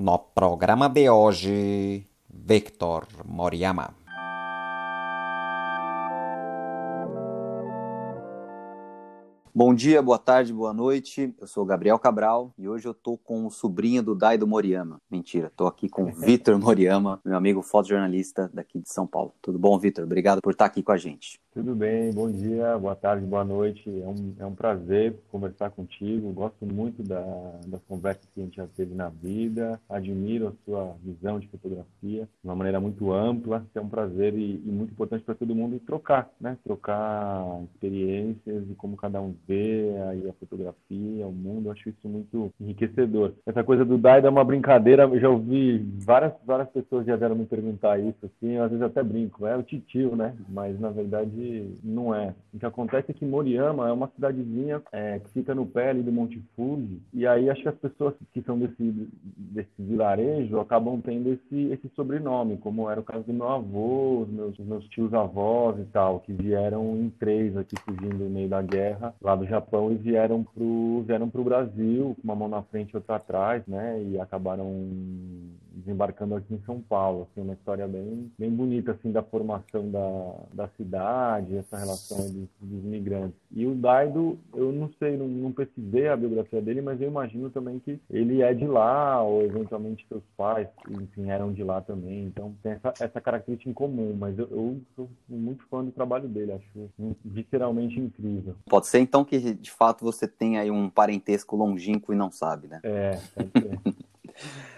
No programa de hoje, Victor Moriyama. Bom dia, boa tarde, boa noite. Eu sou Gabriel Cabral e hoje eu tô com o sobrinho do Daido Moriyama. Mentira, tô aqui com o Vitor Moriyama, meu amigo fotojornalista daqui de São Paulo. Tudo bom, Vitor? Obrigado por estar aqui com a gente. Tudo bem, bom dia, boa tarde, boa noite. É um, é um prazer conversar contigo. Gosto muito da, das conversas que a gente já teve na vida. Admiro a sua visão de fotografia de uma maneira muito ampla. É um prazer e, e muito importante para todo mundo trocar, né? Trocar experiências e como cada um vê aí a fotografia, o mundo. Eu acho isso muito enriquecedor. Essa coisa do DAI é uma brincadeira. Eu já ouvi várias, várias pessoas já vieram me perguntar isso, assim. Eu, às vezes até brinco. É o titio, né? Mas na verdade não é. O que acontece é que Moriyama é uma cidadezinha é, que fica no pé ali do Monte Fuji, e aí acho que as pessoas que são desse, desse vilarejo acabam tendo esse, esse sobrenome, como era o caso do meu avô, os meus, meus tios avós e tal, que vieram em três aqui fugindo no meio da guerra lá do Japão e vieram pro, vieram Brasil, com uma mão na frente e outra atrás, né, e acabaram desembarcando aqui em São Paulo, assim, uma história bem, bem bonita, assim, da formação da, da cidade, essa relação dos, dos imigrantes. E o Daido, eu não sei, não, não pesquisei a biografia dele, mas eu imagino também que ele é de lá, ou eventualmente seus pais, enfim, eram de lá também, então tem essa, essa característica em comum, mas eu, eu sou muito fã do trabalho dele, acho visceralmente incrível. Pode ser então que, de fato, você tem aí um parentesco longínquo e não sabe, né? É, pode ser.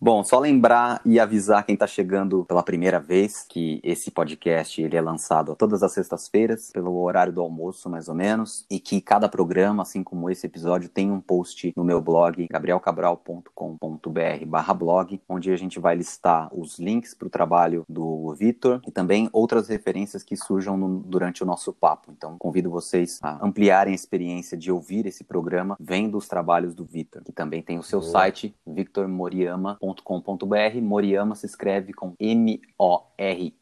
Bom, só lembrar e avisar quem está chegando pela primeira vez que esse podcast ele é lançado todas as sextas-feiras, pelo horário do almoço, mais ou menos, e que cada programa, assim como esse episódio, tem um post no meu blog, gabrielcabral.com.br blog, onde a gente vai listar os links para o trabalho do Vitor e também outras referências que surjam no, durante o nosso papo. Então, convido vocês a ampliarem a experiência de ouvir esse programa vendo os trabalhos do Vitor, que também tem o seu Boa. site, Victor Moreira moriama.com.br. Moriama se escreve com M-O-R-I-Y-A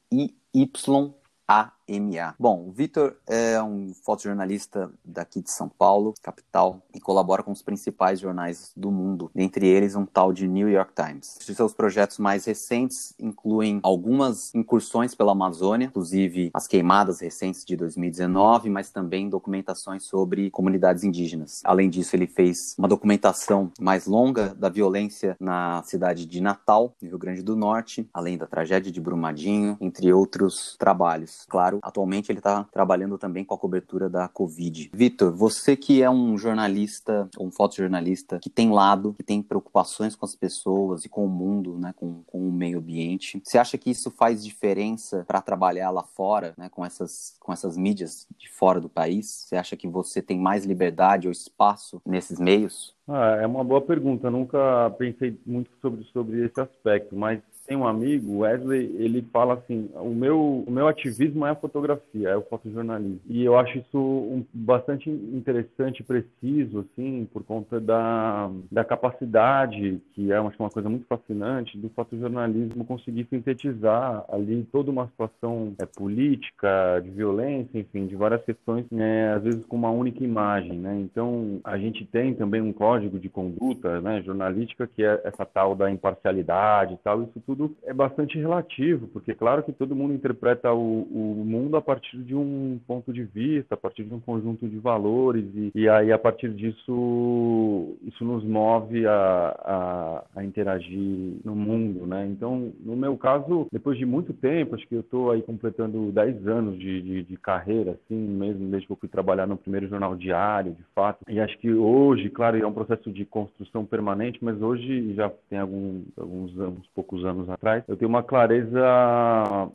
MA. Bom, o Vitor é um fotojornalista daqui de São Paulo, capital, e colabora com os principais jornais do mundo, entre eles um tal de New York Times. Os seus projetos mais recentes incluem algumas incursões pela Amazônia, inclusive as queimadas recentes de 2019, mas também documentações sobre comunidades indígenas. Além disso, ele fez uma documentação mais longa da violência na cidade de Natal, no Rio Grande do Norte, além da tragédia de Brumadinho, entre outros trabalhos. Claro, Atualmente ele está trabalhando também com a cobertura da Covid. Vitor, você que é um jornalista, um fotojornalista, que tem lado, que tem preocupações com as pessoas e com o mundo, né, com, com o meio ambiente, você acha que isso faz diferença para trabalhar lá fora, né, com essas, com essas mídias de fora do país? Você acha que você tem mais liberdade ou espaço nesses meios? Ah, é uma boa pergunta. Nunca pensei muito sobre, sobre esse aspecto, mas tem um amigo, Wesley, ele fala assim: o meu, o meu ativismo é a fotografia, é o fotojornalismo. E eu acho isso um, bastante interessante preciso, assim, por conta da, da capacidade, que é uma, uma coisa muito fascinante, do fotojornalismo conseguir sintetizar ali toda uma situação é, política, de violência, enfim, de várias questões, né, às vezes com uma única imagem, né? Então, a gente tem também um código de conduta, né, jornalística, que é essa tal da imparcialidade e tal, isso tudo tudo é bastante relativo, porque claro que todo mundo interpreta o, o mundo a partir de um ponto de vista, a partir de um conjunto de valores, e, e aí a partir disso isso nos move a, a, a, interagir no mundo, né? Então, no meu caso, depois de muito tempo, acho que eu estou aí completando 10 anos de, de, de, carreira, assim, mesmo desde que eu fui trabalhar no primeiro jornal diário, de fato, e acho que hoje, claro, é um processo de construção permanente, mas hoje já tem algum, alguns anos, poucos anos anos atrás, eu tenho uma clareza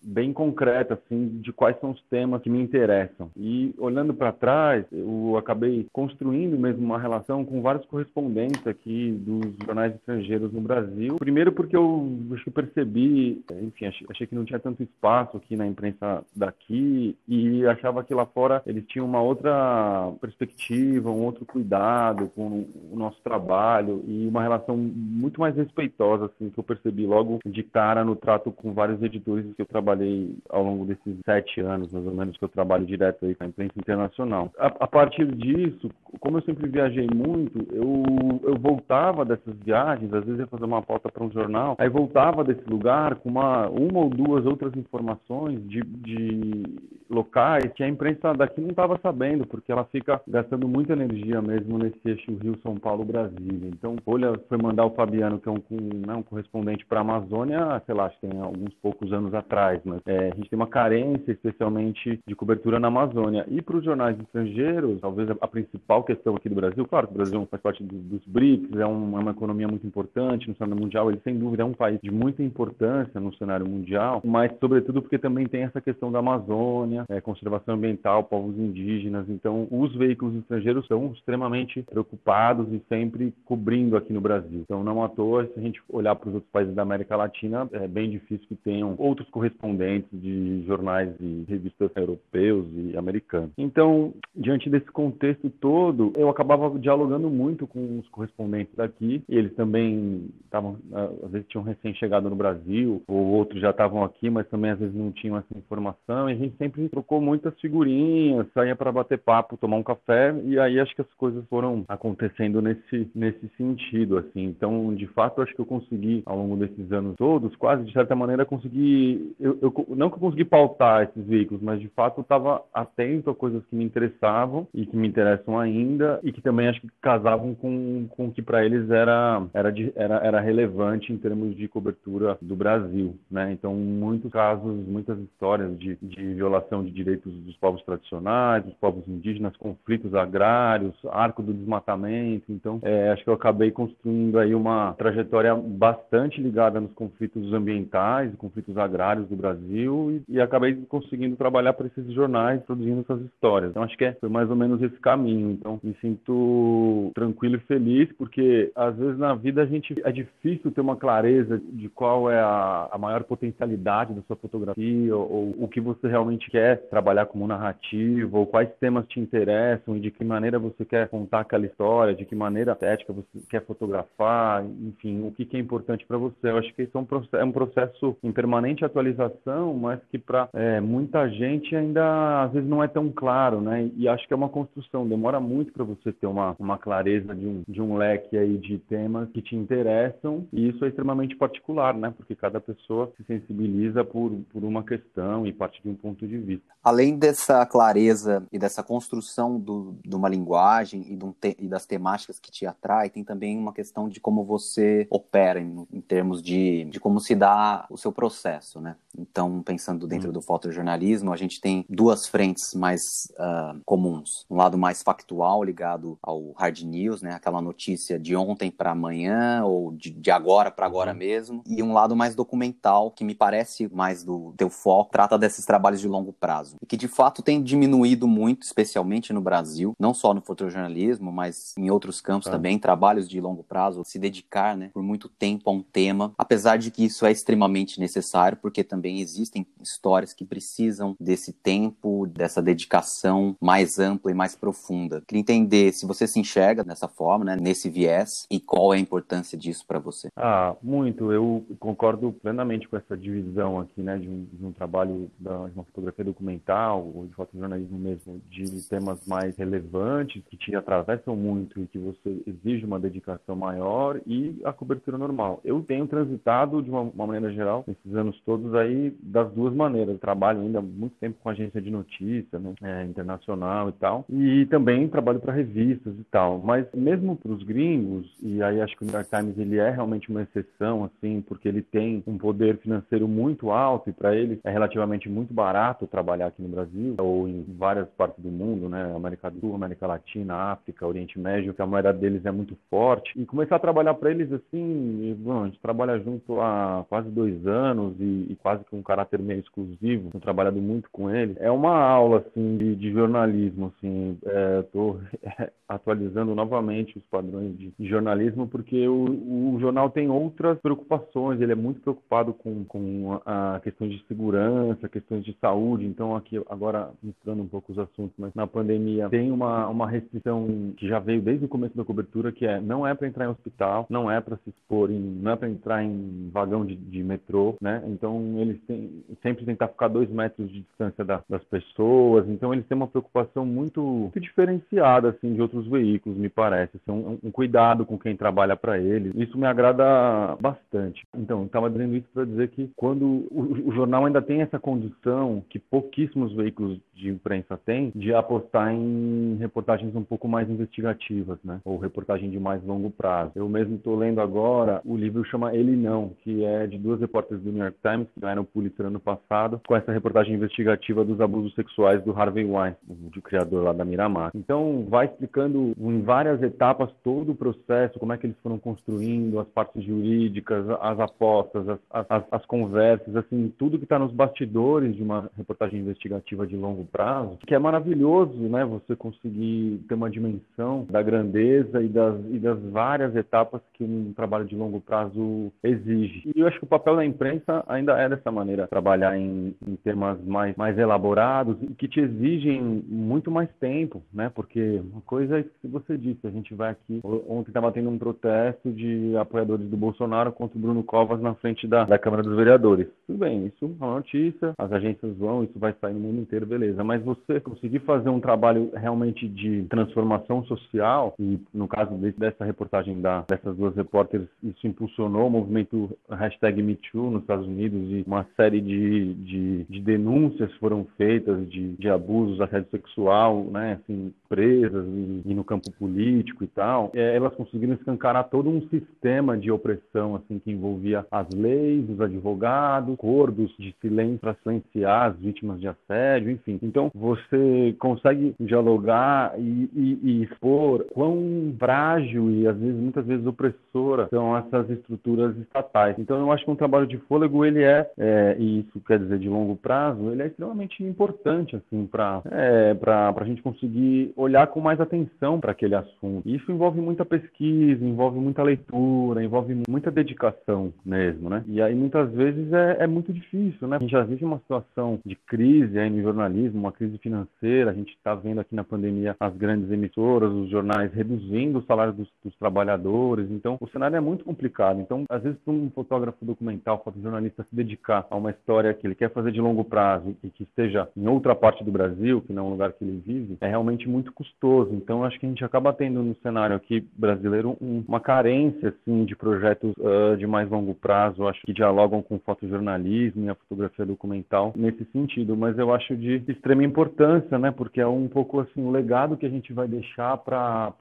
bem concreta, assim, de quais são os temas que me interessam. E olhando para trás, eu acabei construindo mesmo uma relação com vários correspondentes aqui dos jornais estrangeiros no Brasil. Primeiro porque eu acho que percebi, enfim, achei, achei que não tinha tanto espaço aqui na imprensa daqui e achava que lá fora eles tinham uma outra perspectiva, um outro cuidado com o nosso trabalho e uma relação muito mais respeitosa, assim, que eu percebi logo de cara no trato com vários editores que eu trabalhei ao longo desses sete anos, mais ou menos, que eu trabalho direto aí com a imprensa internacional. A, a partir disso, como eu sempre viajei muito, eu, eu voltava dessas viagens, às vezes ia fazer uma pauta para um jornal, aí voltava desse lugar com uma, uma ou duas outras informações de, de locais que a imprensa daqui não estava sabendo, porque ela fica gastando muita energia mesmo nesse eixo Rio-São Paulo-Brasília. Então, olha, foi mandar o Fabiano, que é um, né, um correspondente para a Amazônia, sei lá, acho que tem alguns poucos anos atrás, mas é, a gente tem uma carência, especialmente de cobertura na Amazônia. E para os jornais estrangeiros, talvez a, principal questão aqui do Brasil, claro que o Brasil faz parte do, dos BRICS, é, um, é, uma economia muito importante no cenário mundial, ele sem dúvida é um país de muita importância no cenário mundial, mas sobretudo porque também tem essa questão da Amazônia, é, conservação ambiental, povos indígenas. Então, os veículos estrangeiros são extremamente preocupados e sempre cobrindo aqui no Brasil. Então, não à toa, se a gente olhar para os outros países da América Latina, é bem difícil que tenham outros correspondentes de jornais e revistas europeus e americanos. Então, diante desse contexto todo, eu acabava dialogando muito com os correspondentes daqui. E eles também estavam, às vezes, tinham recém-chegado no Brasil, ou outros já estavam aqui, mas também às vezes não tinham essa informação. E a gente sempre trocou muitas figurinhas, saía para bater papo, tomar um café, e aí acho que as coisas foram acontecendo nesse, nesse sentido, assim. Então, de fato, acho que eu consegui, ao longo desses anos todos, quase de certa maneira, conseguir. Eu, eu não que eu consegui pautar esses veículos, mas de fato eu estava atento a coisas que me interessavam e que me interessam ainda, e que também acho que casavam com, com o que para eles era, era, de, era, era relevante em termos de cobertura do Brasil, né? Então, muitos casos, muitas histórias de, de violação de direitos dos povos tradicionais, dos povos indígenas, conflitos agrários, arco do desmatamento. Então, é, acho que eu acabei construindo aí uma trajetória bastante ligada nos conflitos ambientais, conflitos agrários do Brasil e, e acabei conseguindo trabalhar para esses jornais, produzindo essas histórias. Então, acho que é, foi mais ou menos esse caminho. Então, me sinto tranquilo e feliz porque às vezes na vida a gente é difícil ter uma clareza de qual é a, a maior potencialidade da sua fotografia ou, ou o que você realmente quer trabalhar como narrativa, ou quais temas te interessam e de que maneira você quer contar aquela história, de que maneira estética você quer fotografar, enfim, o que, que é importante para você. Eu acho que isso é um, processo, em permanente atualização, mas que para é, muita gente ainda às vezes não é tão claro, né? E acho que é uma construção, demora muito para você ter uma, uma clareza de um, de um leque aí de temas que te interessam, e isso é extremamente particular, né? Porque cada pessoa se sensibiliza por, por uma questão e parte de um ponto de vista. Além dessa clareza e dessa construção do, de uma linguagem e, um te, e, das temáticas que te atrai, tem também uma questão de como você opera em, em, termos de, de como se dá o seu processo, né? Então, pensando dentro hum. do fotojornalismo, a gente tem duas frentes mais uh, comuns. Um lado mais factual, ligado ao hard news, né? Aquela notícia de ontem para amanhã ou de, de agora para agora uhum. mesmo. E um lado mais documental, que me parece mais do teu foco, trata desses trabalhos de longo prazo. E que de fato tem diminuído muito, especialmente no Brasil, não só no fotojornalismo, mas em outros campos é. também, trabalhos de longo prazo, se dedicar, né, por muito tempo a um tema, apesar de que isso é extremamente necessário, porque também existem histórias que precisam desse tempo, dessa dedicação mais ampla e mais profunda. Queria entender se você se enxerga dessa forma, né, nesse viés, e qual é a importância disso para você. Ah, muito. Eu concordo plenamente com essa divisão aqui, né, de um, de um trabalho da, de uma fotografia documental ou de fotojornalismo mesmo, de temas mais relevantes que te atravessam muito e que você exige uma dedicação maior e a cobertura normal. Eu tenho transitado de uma, uma maneira geral esses anos todos aí das duas maneiras. Eu trabalho ainda muito tempo com agência de notícia, né, é, internacional e tal, e também trabalho para revistas e tal. Mas mesmo para os gringos, e aí acho que o New York Times ele é realmente uma exceção, assim, porque ele tem um poder financeiro muito alto e para ele é relativamente muito barato trabalhar aqui no Brasil ou em várias partes do mundo, né, América do Sul, América Latina, África, Oriente Médio, que a moeda deles é muito forte. E começar a trabalhar para eles assim, bom, a gente trabalha junto há quase dois anos e, e quase que um caráter meio exclusivo, tenho trabalhado muito com ele. É uma aula assim de, de jornalismo, assim, estou é, atualizando novamente os padrões de, de jornalismo porque o, o, jornal tem outras preocupações. Ele é muito preocupado com, com a, a questão de segurança, questões de saúde. Então aqui agora misturando um pouco os assuntos, mas na pandemia tem uma uma restrição que já veio desde o começo da cobertura que é não é para entrar em hospital, não é para se expor em, não é para entrar em vagão de, de metrô, né? Então eles têm, sempre tentar ficar dois metros de distância da, das pessoas. Então eles têm uma preocupação muito, muito diferenciada assim de outros veículos, me parece. Assim, um, um cuidado com quem trabalha para eles. Isso me agrada bastante. Então estava dizendo isso para dizer que quando o, o jornal ainda tem essa condição que pouquíssimos veículos de imprensa têm de apostar em reportagens um pouco mais investigativas, né? Ou reportagem de mais longo prazo. Eu mesmo estou lendo agora o livro chama Ele Não, que é de duas repórteres do New York Times que ganharam o Pulitzer ano passado, com essa reportagem investigativa dos abusos sexuais do Harvey Weinstein, o criador lá da Miramar. Então, vai explicando em várias etapas todo o processo, como é que eles foram construindo as partes jurídicas, as apostas, as, as, as conversas, assim, tudo que está nos bastidores de uma reportagem investigativa de longo prazo, que é maravilhoso, né? Você conseguir ter uma dimensão da grandeza e das, e das várias etapas que um trabalho de longo prazo exige. E eu acho que o papel da imprensa ainda é dessa maneira, trabalhar em, em temas mais, mais elaborados e que te exigem muito mais tempo, né? Porque uma coisa é que você disse, a gente vai aqui, ontem estava tendo um protesto de apoiadores do Bolsonaro contra o Bruno Covas na frente da, da Câmara dos Vereadores. Tudo bem, isso é uma notícia, as agências vão, isso vai sair no mundo inteiro, beleza. Mas você conseguir fazer um trabalho realmente de transformação social, e no caso dessa reportagem da, dessas duas repórteres, isso impulsionou o movimento hashtag MeToo nos Estados Unidos e uma série de, de, de denúncias foram feitas de, de abusos, assédio sexual, né, assim, presas e, e, no campo político e tal, é, elas conseguiram escancarar todo um sistema de opressão assim que envolvia as leis, os advogados, acordos de silêncio para silenciar as vítimas de assédio, enfim. Então você consegue dialogar e, e, e expor quão frágil e às vezes muitas vezes opressora são essas estruturas estatais. Então eu acho que um trabalho de fôlego ele é, é e isso quer dizer de longo prazo, ele é extremamente importante assim para é, para a gente conseguir olhar com mais atenção para aquele assunto. Isso envolve muita pesquisa, envolve muita leitura, envolve muita dedicação mesmo, né? E aí muitas vezes é, é muito difícil, né? A gente já vive uma situação de crise aí no jornalismo, uma crise financeira. A gente está vendo aqui na pandemia as grandes emissoras, os jornais reduzindo o salário dos, dos trabalhadores. Então o cenário é muito complicado. Então às vezes para um fotógrafo documental, fotojornalista se dedicar a uma história que ele quer fazer de longo prazo e que esteja em outra parte do Brasil, que não é um lugar que ele vive, é realmente muito custoso. Então, acho que a gente acaba tendo no cenário aqui brasileiro um, uma carência assim de projetos uh, de mais longo prazo, acho que dialogam com o fotojornalismo e a fotografia documental nesse sentido. Mas eu acho de extrema importância, né? Porque é um pouco assim o legado que a gente vai deixar para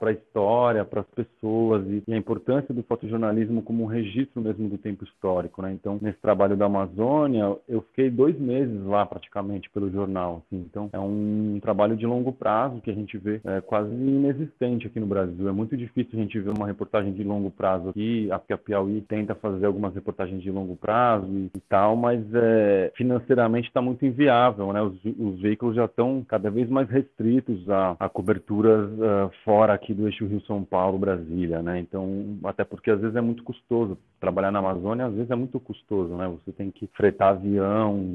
a história, para as pessoas e, e, a importância do fotojornalismo como um registro mesmo do tempo histórico, né? Então, nesse trabalho da Amazônia, eu fiquei dois meses lá praticamente pelo jornal. Assim. Então, é um trabalho de longo prazo prazo que a gente vê é quase inexistente aqui no Brasil. É muito difícil a gente ver uma reportagem de longo prazo aqui, porque a Piauí tenta fazer algumas reportagens de longo prazo e, e tal, mas é, financeiramente está muito inviável, né? Os, os, veículos já estão cada vez mais restritos a, a coberturas uh, fora aqui do eixo Rio-São Paulo-Brasília, né? Então, até porque às vezes é muito custoso. Trabalhar na Amazônia às vezes é muito custoso, né? Você tem que fretar avião,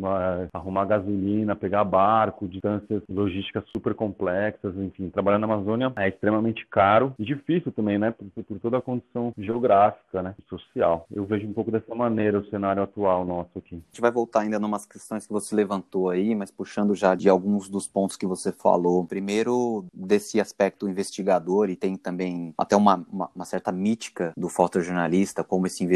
arrumar gasolina, pegar barco, distâncias logísticas super complexas, enfim, trabalhar na Amazônia é extremamente caro e difícil também, né, por, por toda a condição geográfica, né, social. Eu vejo um pouco dessa maneira o cenário atual nosso aqui. A gente vai voltar ainda numas questões que você levantou aí, mas puxando já de alguns dos pontos que você falou. Primeiro, desse aspecto investigador, e tem também até uma, uma, uma certa mítica do fotojornalista como esse investigador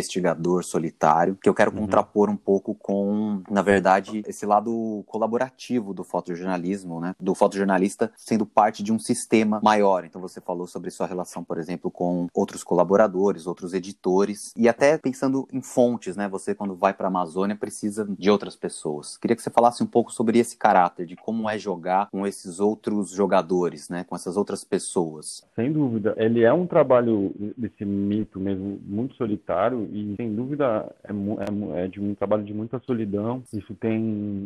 solitário, que eu quero uhum. contrapor um pouco com, na verdade, esse lado colaborativo do fotojornalismo, né, do fotojornalista sendo parte de um sistema maior. Então você falou sobre sua relação, por exemplo, com outros colaboradores, outros editores e até pensando em fontes, né? Você quando vai para a Amazônia precisa de outras pessoas. Queria que você falasse um pouco sobre esse caráter de como é jogar com esses outros jogadores, né? Com essas outras pessoas. Sem dúvida, ele é um trabalho desse mito mesmo muito solitário e sem dúvida é, é, é de um trabalho de muita solidão. Isso tem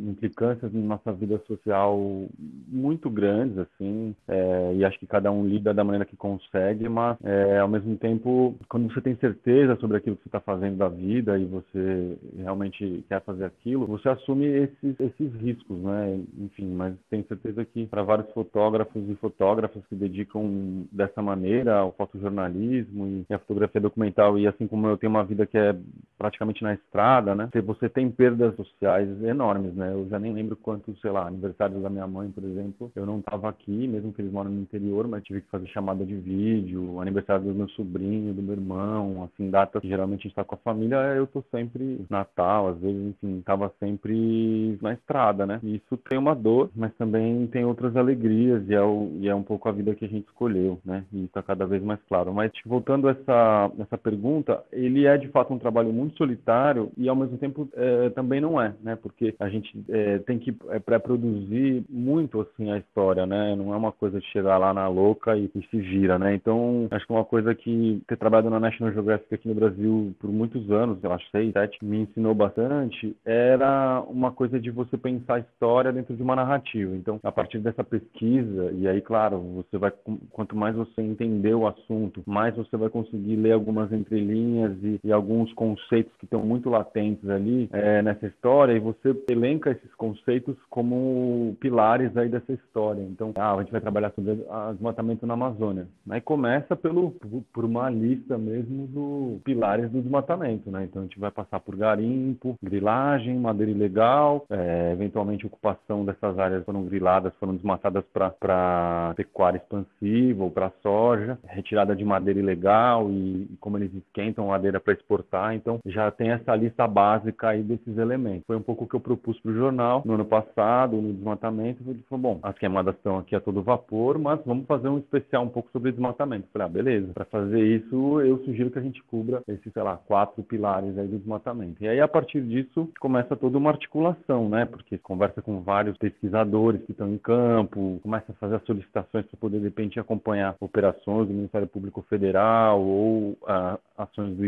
implicâncias na nossa vida social muito grandes, assim, é, e acho que cada um lida da maneira que consegue, mas é, ao mesmo tempo, quando você tem certeza sobre aquilo que você está fazendo da vida e você realmente quer fazer aquilo, você assume esses, esses riscos, né? Enfim, mas tenho certeza que para vários fotógrafos e fotógrafas que dedicam dessa maneira ao fotojornalismo e a fotografia documental, e assim como eu tenho uma vida que é praticamente na estrada, né? Você tem perdas sociais enormes, né? Eu já nem lembro quantos, sei lá, aniversários da minha mãe, por exemplo, eu não estava aqui, mesmo que eles moram no interior, mas tive que fazer chamada de vídeo, aniversário do meu sobrinho, do meu irmão, assim, datas que geralmente a gente está com a família, eu tô sempre Natal, às vezes, enfim, tava sempre na estrada, né? E isso tem uma dor, mas também tem outras alegrias e é, o, e é um pouco a vida que a gente escolheu, né? E está cada vez mais claro. Mas voltando a essa, essa pergunta, ele é de fato um trabalho muito solitário e ao mesmo tempo é, também não é, né? Porque a gente é, tem que é, pré-produzir muito assim a história, né? Não é uma coisa de chegar lá na louca e, e se gira, né? Então acho que uma coisa que ter trabalhado na National Geographic aqui no Brasil por muitos anos, eu acho seis, sete, me ensinou bastante, era uma coisa de você pensar a história dentro de uma narrativa. Então a partir dessa pesquisa e aí claro você vai quanto mais você entender o assunto, mais você vai conseguir ler algumas entrelinhas e, e alguns conceitos que estão muito latentes ali é, nessa história e você elenca esses conceitos como pilares aí dessa história. Então, ah, a gente vai trabalhar sobre desmatamento na Amazônia. Aí começa pelo, por uma lista mesmo dos pilares do desmatamento, né? Então a gente vai passar por garimpo, grilagem, madeira ilegal, é, eventualmente ocupação dessas áreas foram griladas, foram desmatadas para pecuária expansiva ou para soja, retirada de madeira ilegal e, e como eles esquentam madeira para exportar. Então já tem essa lista básica aí desses elementos. Foi um pouco o que eu propus para o jornal no ano passado, no desmatamento. Ele falou, bom, as queimadas estão aqui a todo vapor, mas vamos fazer um especial um pouco sobre desmatamento. Falei, ah, beleza. Para fazer isso, eu sugiro que a gente cubra esses, sei lá, quatro pilares aí do desmatamento. E aí, a partir disso, começa toda uma articulação, né? Porque conversa com vários pesquisadores que estão em campo, começa a fazer as solicitações para poder, de repente, acompanhar operações do Ministério Público Federal ou ah, ações do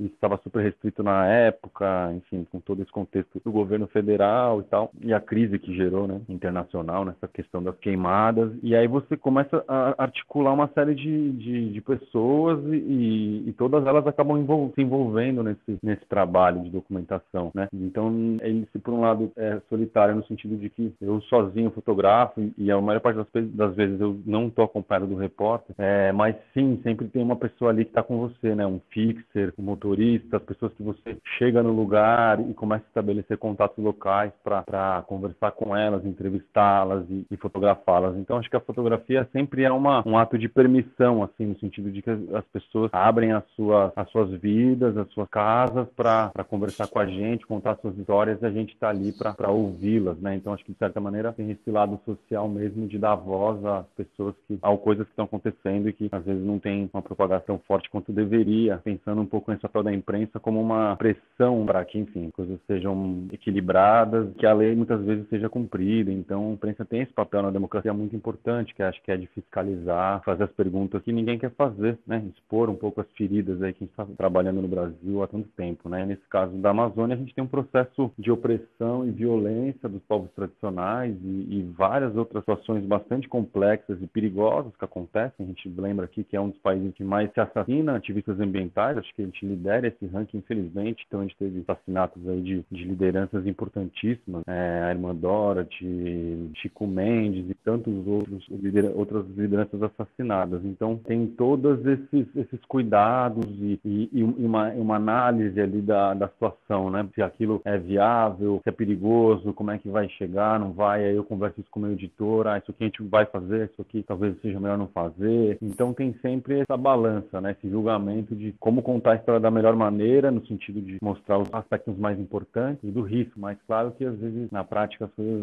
Estava super restrito na época, enfim, com todo esse contexto do governo federal e tal, e a crise que gerou, né, internacional, nessa questão das queimadas. E aí você começa a articular uma série de, de, de pessoas e, e, todas elas acabam envol se envolvendo nesse, nesse trabalho de documentação, né? Então, ele, por um lado, é solitário no sentido de que eu sozinho fotografo e a maior parte das, das vezes eu não estou acompanhado do repórter, é, mas sim, sempre tem uma pessoa ali que está com você, né? Um fixer, um motorista, as pessoas que você chega no lugar e começa a estabelecer contatos locais para conversar com elas, entrevistá-las e, e fotografá-las. Então, acho que a fotografia sempre é uma, um ato de permissão, assim, no sentido de que as pessoas abrem as suas, as suas vidas, as suas casas para conversar com a gente, contar suas histórias e a gente está ali para ouvi-las, né? Então, acho que de certa maneira tem esse lado social mesmo de dar voz às pessoas que, ao coisas que estão acontecendo e que às vezes não tem uma propagação forte quanto deveria, pensando um pouco nesse papel da imprensa como uma pressão para que, enfim, coisas sejam equilibradas, que a lei muitas vezes seja cumprida. Então, a imprensa tem esse papel na democracia muito importante, que acho que é de fiscalizar, fazer as perguntas que ninguém quer fazer, né? Expor um pouco as feridas aí que a gente está trabalhando no Brasil há tanto tempo, né? Nesse caso da Amazônia, a gente tem um processo de opressão e violência dos povos tradicionais e, e várias outras situações bastante complexas e perigosas que acontecem. A gente lembra aqui que é um dos países que mais se assassina ativistas ambientais, acho que gente lidera esse ranking, infelizmente. Então, a gente teve assassinatos aí de, de lideranças importantíssimas, é, a Irmã Dorothy, Chico Mendes e tantos outros outras lideranças assassinadas. Então, tem todos esses, esses cuidados e, e, e uma, uma, análise ali da, da situação, né? Se aquilo é viável, se é perigoso, como é que vai chegar, não vai. Aí eu converso isso com o meu editor, ah, isso aqui a gente vai fazer, isso aqui talvez seja melhor não fazer. Então, tem sempre essa balança, né? Esse julgamento de como contar a história da melhor maneira, no sentido de mostrar os aspectos mais importantes e do risco, mas claro que às vezes na prática as coisas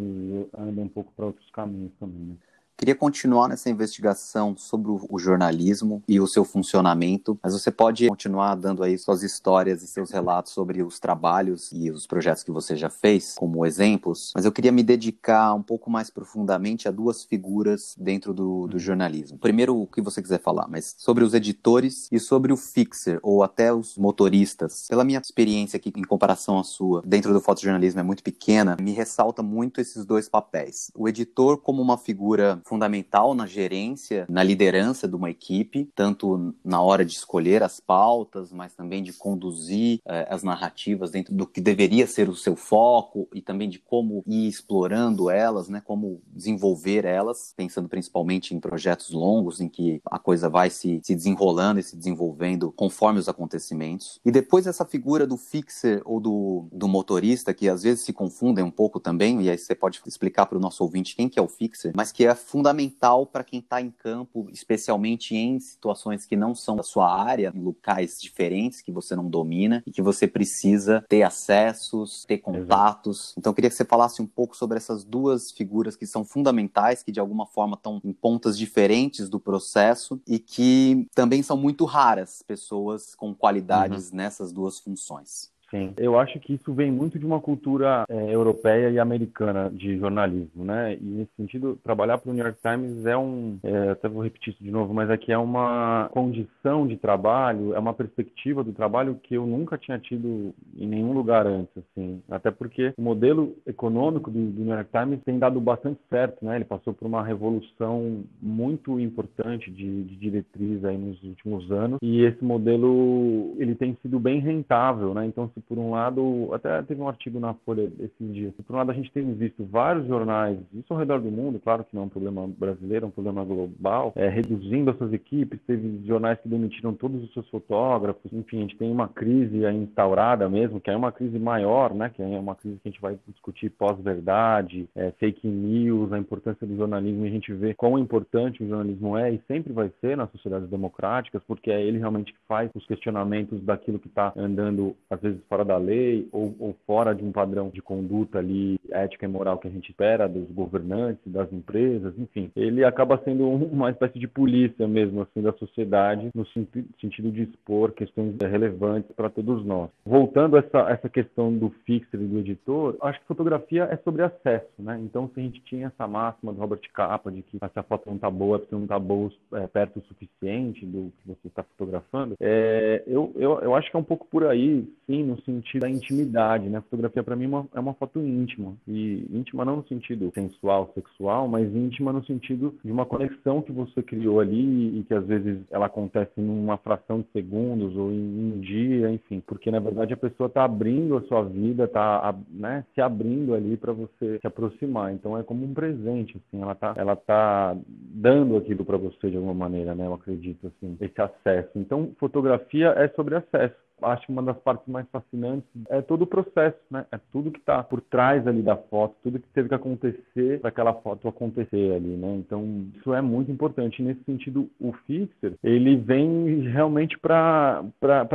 andam um pouco para outros caminhos também. Né? Queria continuar nessa investigação sobre o jornalismo e o seu funcionamento, mas você pode continuar dando aí suas histórias e seus relatos sobre os trabalhos e os projetos que você já fez, como exemplos, mas eu queria me dedicar um pouco mais profundamente a duas figuras dentro do, do jornalismo. Primeiro, o que você quiser falar, mas sobre os editores e sobre o fixer, ou até os motoristas. Pela minha experiência aqui, em comparação à sua, dentro do fotojornalismo é muito pequena, me ressalta muito esses dois papéis. O editor como uma figura fundamental na gerência, na liderança de uma equipe, tanto na hora de escolher as pautas, mas também de conduzir eh, as narrativas dentro do que deveria ser o seu foco e também de como ir explorando elas, né, como desenvolver elas, pensando principalmente em projetos longos em que a coisa vai se, se desenrolando e se desenvolvendo conforme os acontecimentos. E depois essa figura do fixer ou do, do motorista, que às vezes se confundem um pouco também, e aí você pode explicar para o nosso ouvinte quem que é o fixer, mas que é fundamental para quem está em campo, especialmente em situações que não são da sua área, em locais diferentes que você não domina e que você precisa ter acessos, ter contatos. Exato. Então eu queria que você falasse um pouco sobre essas duas figuras que são fundamentais, que de alguma forma estão em pontas diferentes do processo e que também são muito raras pessoas com qualidades uhum. nessas duas funções. Sim, eu acho que isso vem muito de uma cultura é, europeia e americana de jornalismo, né? E nesse sentido, trabalhar para o New York Times é um, é, até vou repetir isso de novo, mas aqui é, é uma condição de trabalho, é uma perspectiva do trabalho que eu nunca tinha tido em nenhum lugar antes, assim. Até porque o modelo econômico do, do New York Times tem dado bastante certo, né? Ele passou por uma revolução muito importante de, de diretriz aí nos últimos anos e esse modelo ele tem sido bem rentável, né? Então se por um lado, até teve um artigo na Folha esses dias, por um lado a gente tem visto vários jornais, isso ao redor do mundo, claro que não é um problema brasileiro, é um problema global, é, reduzindo as suas equipes, teve jornais que demitiram todos os seus fotógrafos, enfim, a gente tem uma crise instaurada mesmo, que é uma crise maior, né, que é uma crise que a gente vai discutir pós-verdade, é, fake news, a importância do jornalismo, e a gente vê quão importante o jornalismo é e sempre vai ser nas sociedades democráticas, porque é ele realmente que faz os questionamentos daquilo que está andando, às vezes, fora da lei ou, ou, fora de um padrão de conduta ali ética e moral que a gente espera dos governantes, das empresas, enfim, ele acaba sendo uma espécie de polícia mesmo assim da sociedade no sentido de expor questões relevantes para todos nós. Voltando a essa essa questão do fixer e do editor, acho que fotografia é sobre acesso, né? Então se a gente tinha essa máxima do Robert Capa de que se a foto não está boa, é porque não está boa é, perto o suficiente do que você está fotografando, é, eu, eu, eu acho que é um pouco por aí, sim, no sentido da intimidade, né? A fotografia para mim é uma, é uma foto íntima e íntima não no sentido sensual, sexual, mas íntima no sentido de uma conexão que você criou ali e que às vezes ela acontece em uma fração de segundos ou em um dia, enfim, porque na verdade a pessoa está abrindo a sua vida, está né, se abrindo ali para você se aproximar. Então é como um presente, assim, ela está ela tá dando aquilo para você de alguma maneira, né? Eu acredito assim, esse acesso. Então fotografia é sobre acesso acho uma das partes mais fascinantes é todo o processo, né? É tudo que está por trás ali da foto, tudo que teve que acontecer para aquela foto acontecer ali, né? Então, isso é muito importante. nesse sentido, o Fixer, ele vem realmente para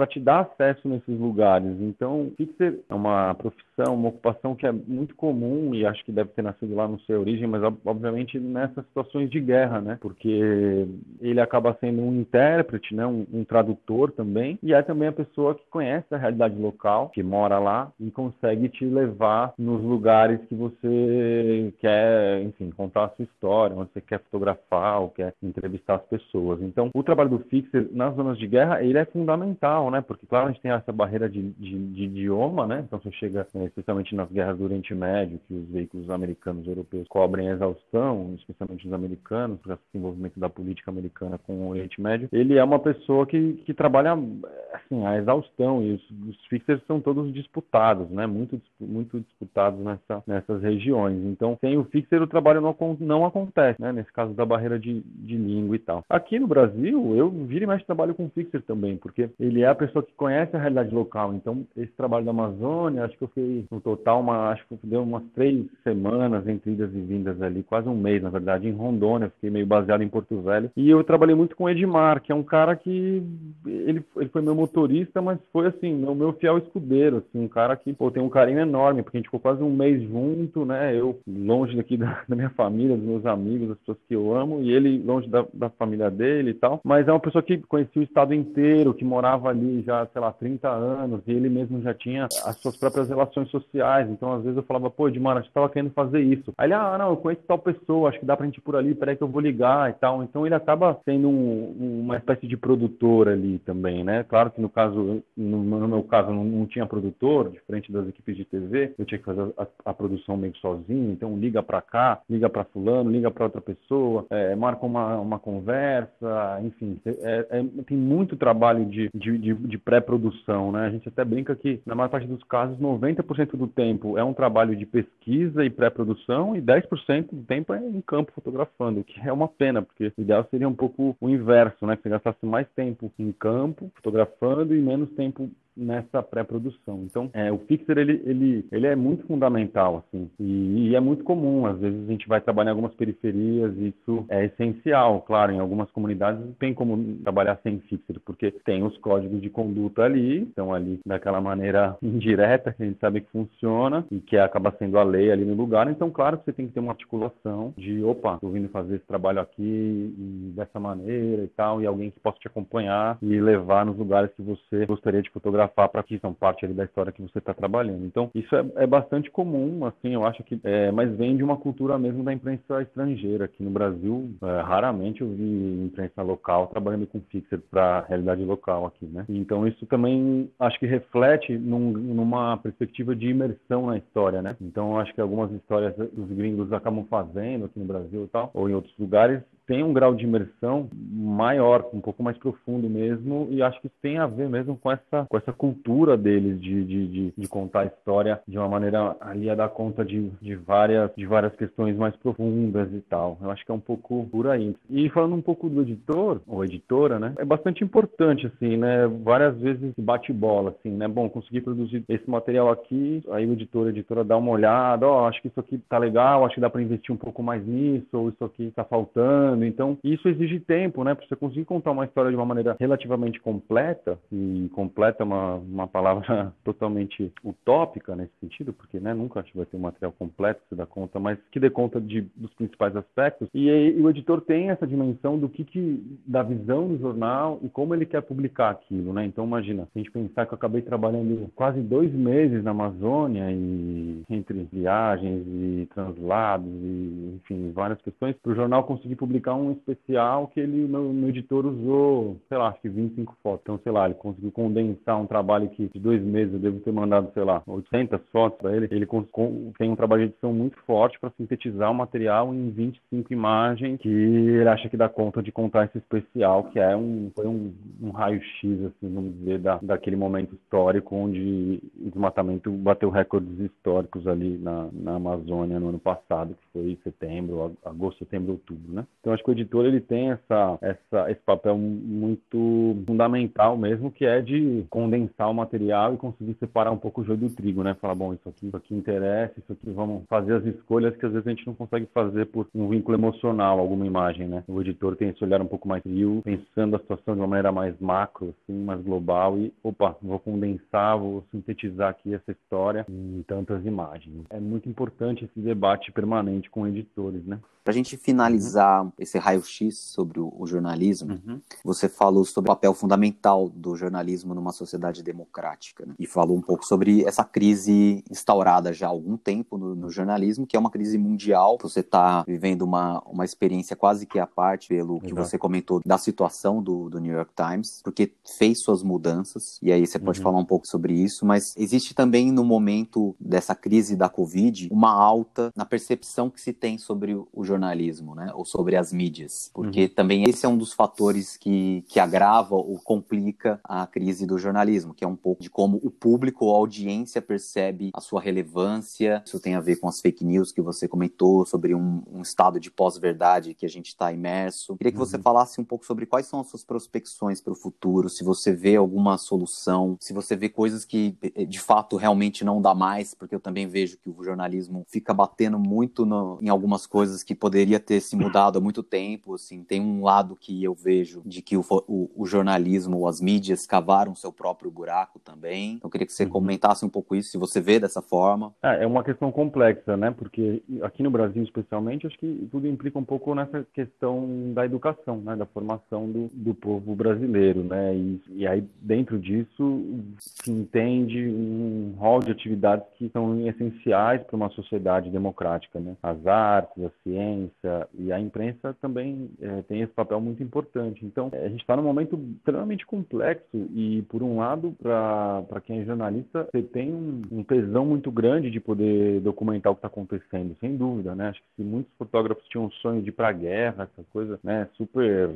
te dar acesso nesses lugares. Então, Fixer é uma profissão, uma ocupação que é muito comum e acho que deve ter nascido lá no seu origem, mas obviamente nessas situações de guerra, né? Porque ele acaba sendo um intérprete, né? um, um tradutor também, e é também a pessoa que conhece a realidade local, que mora lá e consegue te levar nos lugares que você quer, enfim, contar a sua história, onde você quer fotografar ou quer entrevistar as pessoas. Então, o trabalho do Fixer nas zonas de guerra, ele é fundamental, né? Porque, claro, a gente tem essa barreira de, de, de idioma, né? Então, você chega, né, especialmente nas guerras do Oriente Médio, que os veículos americanos e europeus cobrem a exaustão, especialmente os americanos, por esse desenvolvimento da política americana com o Oriente Médio, ele é uma pessoa que, que trabalha, assim, a exaustão exaustão e os, os fixers são todos disputados, né? Muito, muito disputados nessa, nessas regiões. Então, sem o fixer, o trabalho não, não acontece, né? Nesse caso da barreira de, de língua e tal. Aqui no Brasil, eu viro e trabalho com fixer também, porque ele é a pessoa que conhece a realidade local. Então, esse trabalho da Amazônia, acho que eu fiquei no total, uma, acho que deu umas três semanas entre idas e vindas ali, quase um mês, na verdade, em Rondônia. Fiquei meio baseado em Porto Velho. E eu trabalhei muito com o Edmar, que é um cara que ele, ele foi meu motorista, mas foi assim, o meu fiel escudeiro, assim, um cara que, pô, tem um carinho enorme, porque a gente ficou quase um mês junto, né? Eu longe daqui da, da minha família, dos meus amigos, das pessoas que eu amo, e ele longe da, da família dele e tal. Mas é uma pessoa que conhecia o estado inteiro, que morava ali já, sei lá, 30 anos, e ele mesmo já tinha as suas próprias relações sociais. Então, às vezes eu falava, pô, Edmar, a gente tava querendo fazer isso. Aí ele, ah, não, eu conheço tal pessoa, acho que dá pra gente ir por ali, peraí que eu vou ligar e tal. Então ele acaba sendo um, uma espécie de produtor ali também, né? Claro que no caso, no, no meu caso, não, não, tinha produtor, diferente das equipes de TV, eu tinha que fazer a, a produção meio sozinho, então liga para cá, liga para fulano, liga para outra pessoa, é, marca uma, uma conversa, enfim, é, é, tem muito trabalho de, de, de, de pré-produção, né? A gente até brinca que, na maior parte dos casos, 90% do tempo é um trabalho de pesquisa e pré-produção e 10% do tempo é em campo fotografando, o que é uma pena, porque o ideal seria um pouco o inverso, né? Que você gastasse mais tempo em campo fotografando e menos tempo nessa pré-produção. Então, é, o fixer ele, ele, ele é muito fundamental, assim, e, e, é muito comum. Às vezes a gente vai trabalhar em algumas periferias, e isso é essencial. Claro, em algumas comunidades tem como trabalhar sem fixer, porque tem os códigos de conduta ali, estão ali daquela maneira indireta que a gente sabe que funciona e que acaba sendo a lei ali no lugar. Então, claro que você tem que ter uma articulação de, opa, estou vindo fazer esse trabalho aqui dessa maneira e tal, e alguém que possa te acompanhar e levar nos lugares que você gostaria de fotografar para que são parte ali da história que você está trabalhando. Então, isso é, é, bastante comum, assim, eu acho que, é, mas vem de uma cultura mesmo da imprensa estrangeira. Aqui no Brasil, é, raramente eu vi imprensa local trabalhando com fixer para a realidade local aqui, né? Então, isso também acho que reflete num, numa perspectiva de imersão na história, né? Então, acho que algumas histórias os gringos acabam fazendo aqui no Brasil e tal, ou em outros lugares, tem um grau de imersão maior, um pouco mais profundo mesmo, e acho que tem a ver mesmo com essa, com essa cultura deles de, de, de, de contar a história de uma maneira ali a dar conta de, de, várias, de várias questões mais profundas e tal. Eu acho que é um pouco por aí. E falando um pouco do editor, ou editora, né, é bastante importante, assim, né, várias vezes bate bola, assim, né, bom, consegui produzir esse material aqui, aí o editor, a editora dá uma olhada, ó, oh, acho que isso aqui tá legal, acho que dá para investir um pouco mais nisso, ou isso aqui tá faltando, ano. Então, isso exige tempo, né? Para você conseguir contar uma história de uma maneira relativamente completa, e completa é uma, uma palavra totalmente utópica nesse sentido, porque né, nunca a gente vai ter um material completo que se dá conta, mas que dê conta de, dos principais aspectos. E, e, o editor tem essa dimensão do que, que da visão do jornal e como ele quer publicar aquilo, né? Então, imagina, se a gente pensar que eu acabei trabalhando quase dois meses na Amazônia e entre viagens e translados e, enfim, várias questões, para o jornal conseguir publicar um especial que ele, meu, meu editor usou, sei lá, acho que 25 fotos. Então, sei lá, ele conseguiu condensar um trabalho que de dois meses eu devo ter mandado, sei lá, 800 fotos para ele. Ele tem um trabalho de edição muito forte para sintetizar o material em 25 imagens que ele acha que dá conta de contar esse especial, que é um, foi um, um raio-x, assim, vamos dizer, da, daquele momento histórico onde o desmatamento bateu recordes históricos ali na, na Amazônia no ano passado, que foi setembro, agosto, setembro, outubro, né? Então, acho que o editor ele tem essa, essa, esse papel muito fundamental mesmo, que é de condensar o material e conseguir separar um pouco o joio do trigo, né? Falar, bom, isso aqui, isso aqui interessa, isso aqui vamos fazer as escolhas que às vezes a gente não consegue fazer por um vínculo emocional, alguma imagem, né? O editor tem esse olhar um pouco mais frio, pensando a situação de uma maneira mais macro, assim, mais global e, opa, vou condensar, vou sintetizar aqui essa história em tantas imagens. É muito importante esse debate permanente com editores, né? Para a gente finalizar uhum. esse raio-x sobre o, o jornalismo, uhum. você falou sobre o papel fundamental do jornalismo numa sociedade democrática, né? e falou um pouco sobre essa crise instaurada já há algum tempo no, no jornalismo, que é uma crise mundial. Você está vivendo uma, uma experiência quase que à parte, pelo que você comentou da situação do, do New York Times, porque fez suas mudanças, e aí você pode uhum. falar um pouco sobre isso, mas existe também no momento dessa crise da Covid uma alta na percepção que se tem sobre o jornalismo, né? ou sobre as mídias, porque uhum. também esse é um dos fatores que, que agrava ou complica a crise do jornalismo, que é um pouco de como o público ou a audiência percebe a sua relevância. Isso tem a ver com as fake news que você comentou, sobre um, um estado de pós-verdade que a gente está imerso. Queria que uhum. você falasse um pouco sobre quais são as suas prospecções para o futuro, se você vê alguma solução, se você vê coisas que eh, de fato realmente não dá mais, porque eu também vejo que o jornalismo fica batendo muito no, em algumas coisas que poderia ter se mudado há muito tempo, assim, tem um lado que eu vejo de que o, o, o jornalismo, as mídias cavaram seu próprio buraco também. Então, eu queria que você uhum. comentasse um pouco isso, se você vê dessa forma. É, é uma questão complexa, né? Porque aqui no Brasil, especialmente, acho que tudo implica um pouco nessa questão da educação, né? Da formação do, do povo brasileiro, né? E, e aí, dentro disso, se entende um rol de atividades que são essenciais para uma sociedade democrática, né? As artes, a ciência e a imprensa também é, tem esse papel muito importante. Então, a gente está num momento extremamente complexo e, por um lado, para quem é jornalista, você tem um, um tesão muito grande de poder documentar o que está acontecendo, sem dúvida, né? Acho que muitos fotógrafos tinham um sonho de ir para a guerra, essa coisa, né, super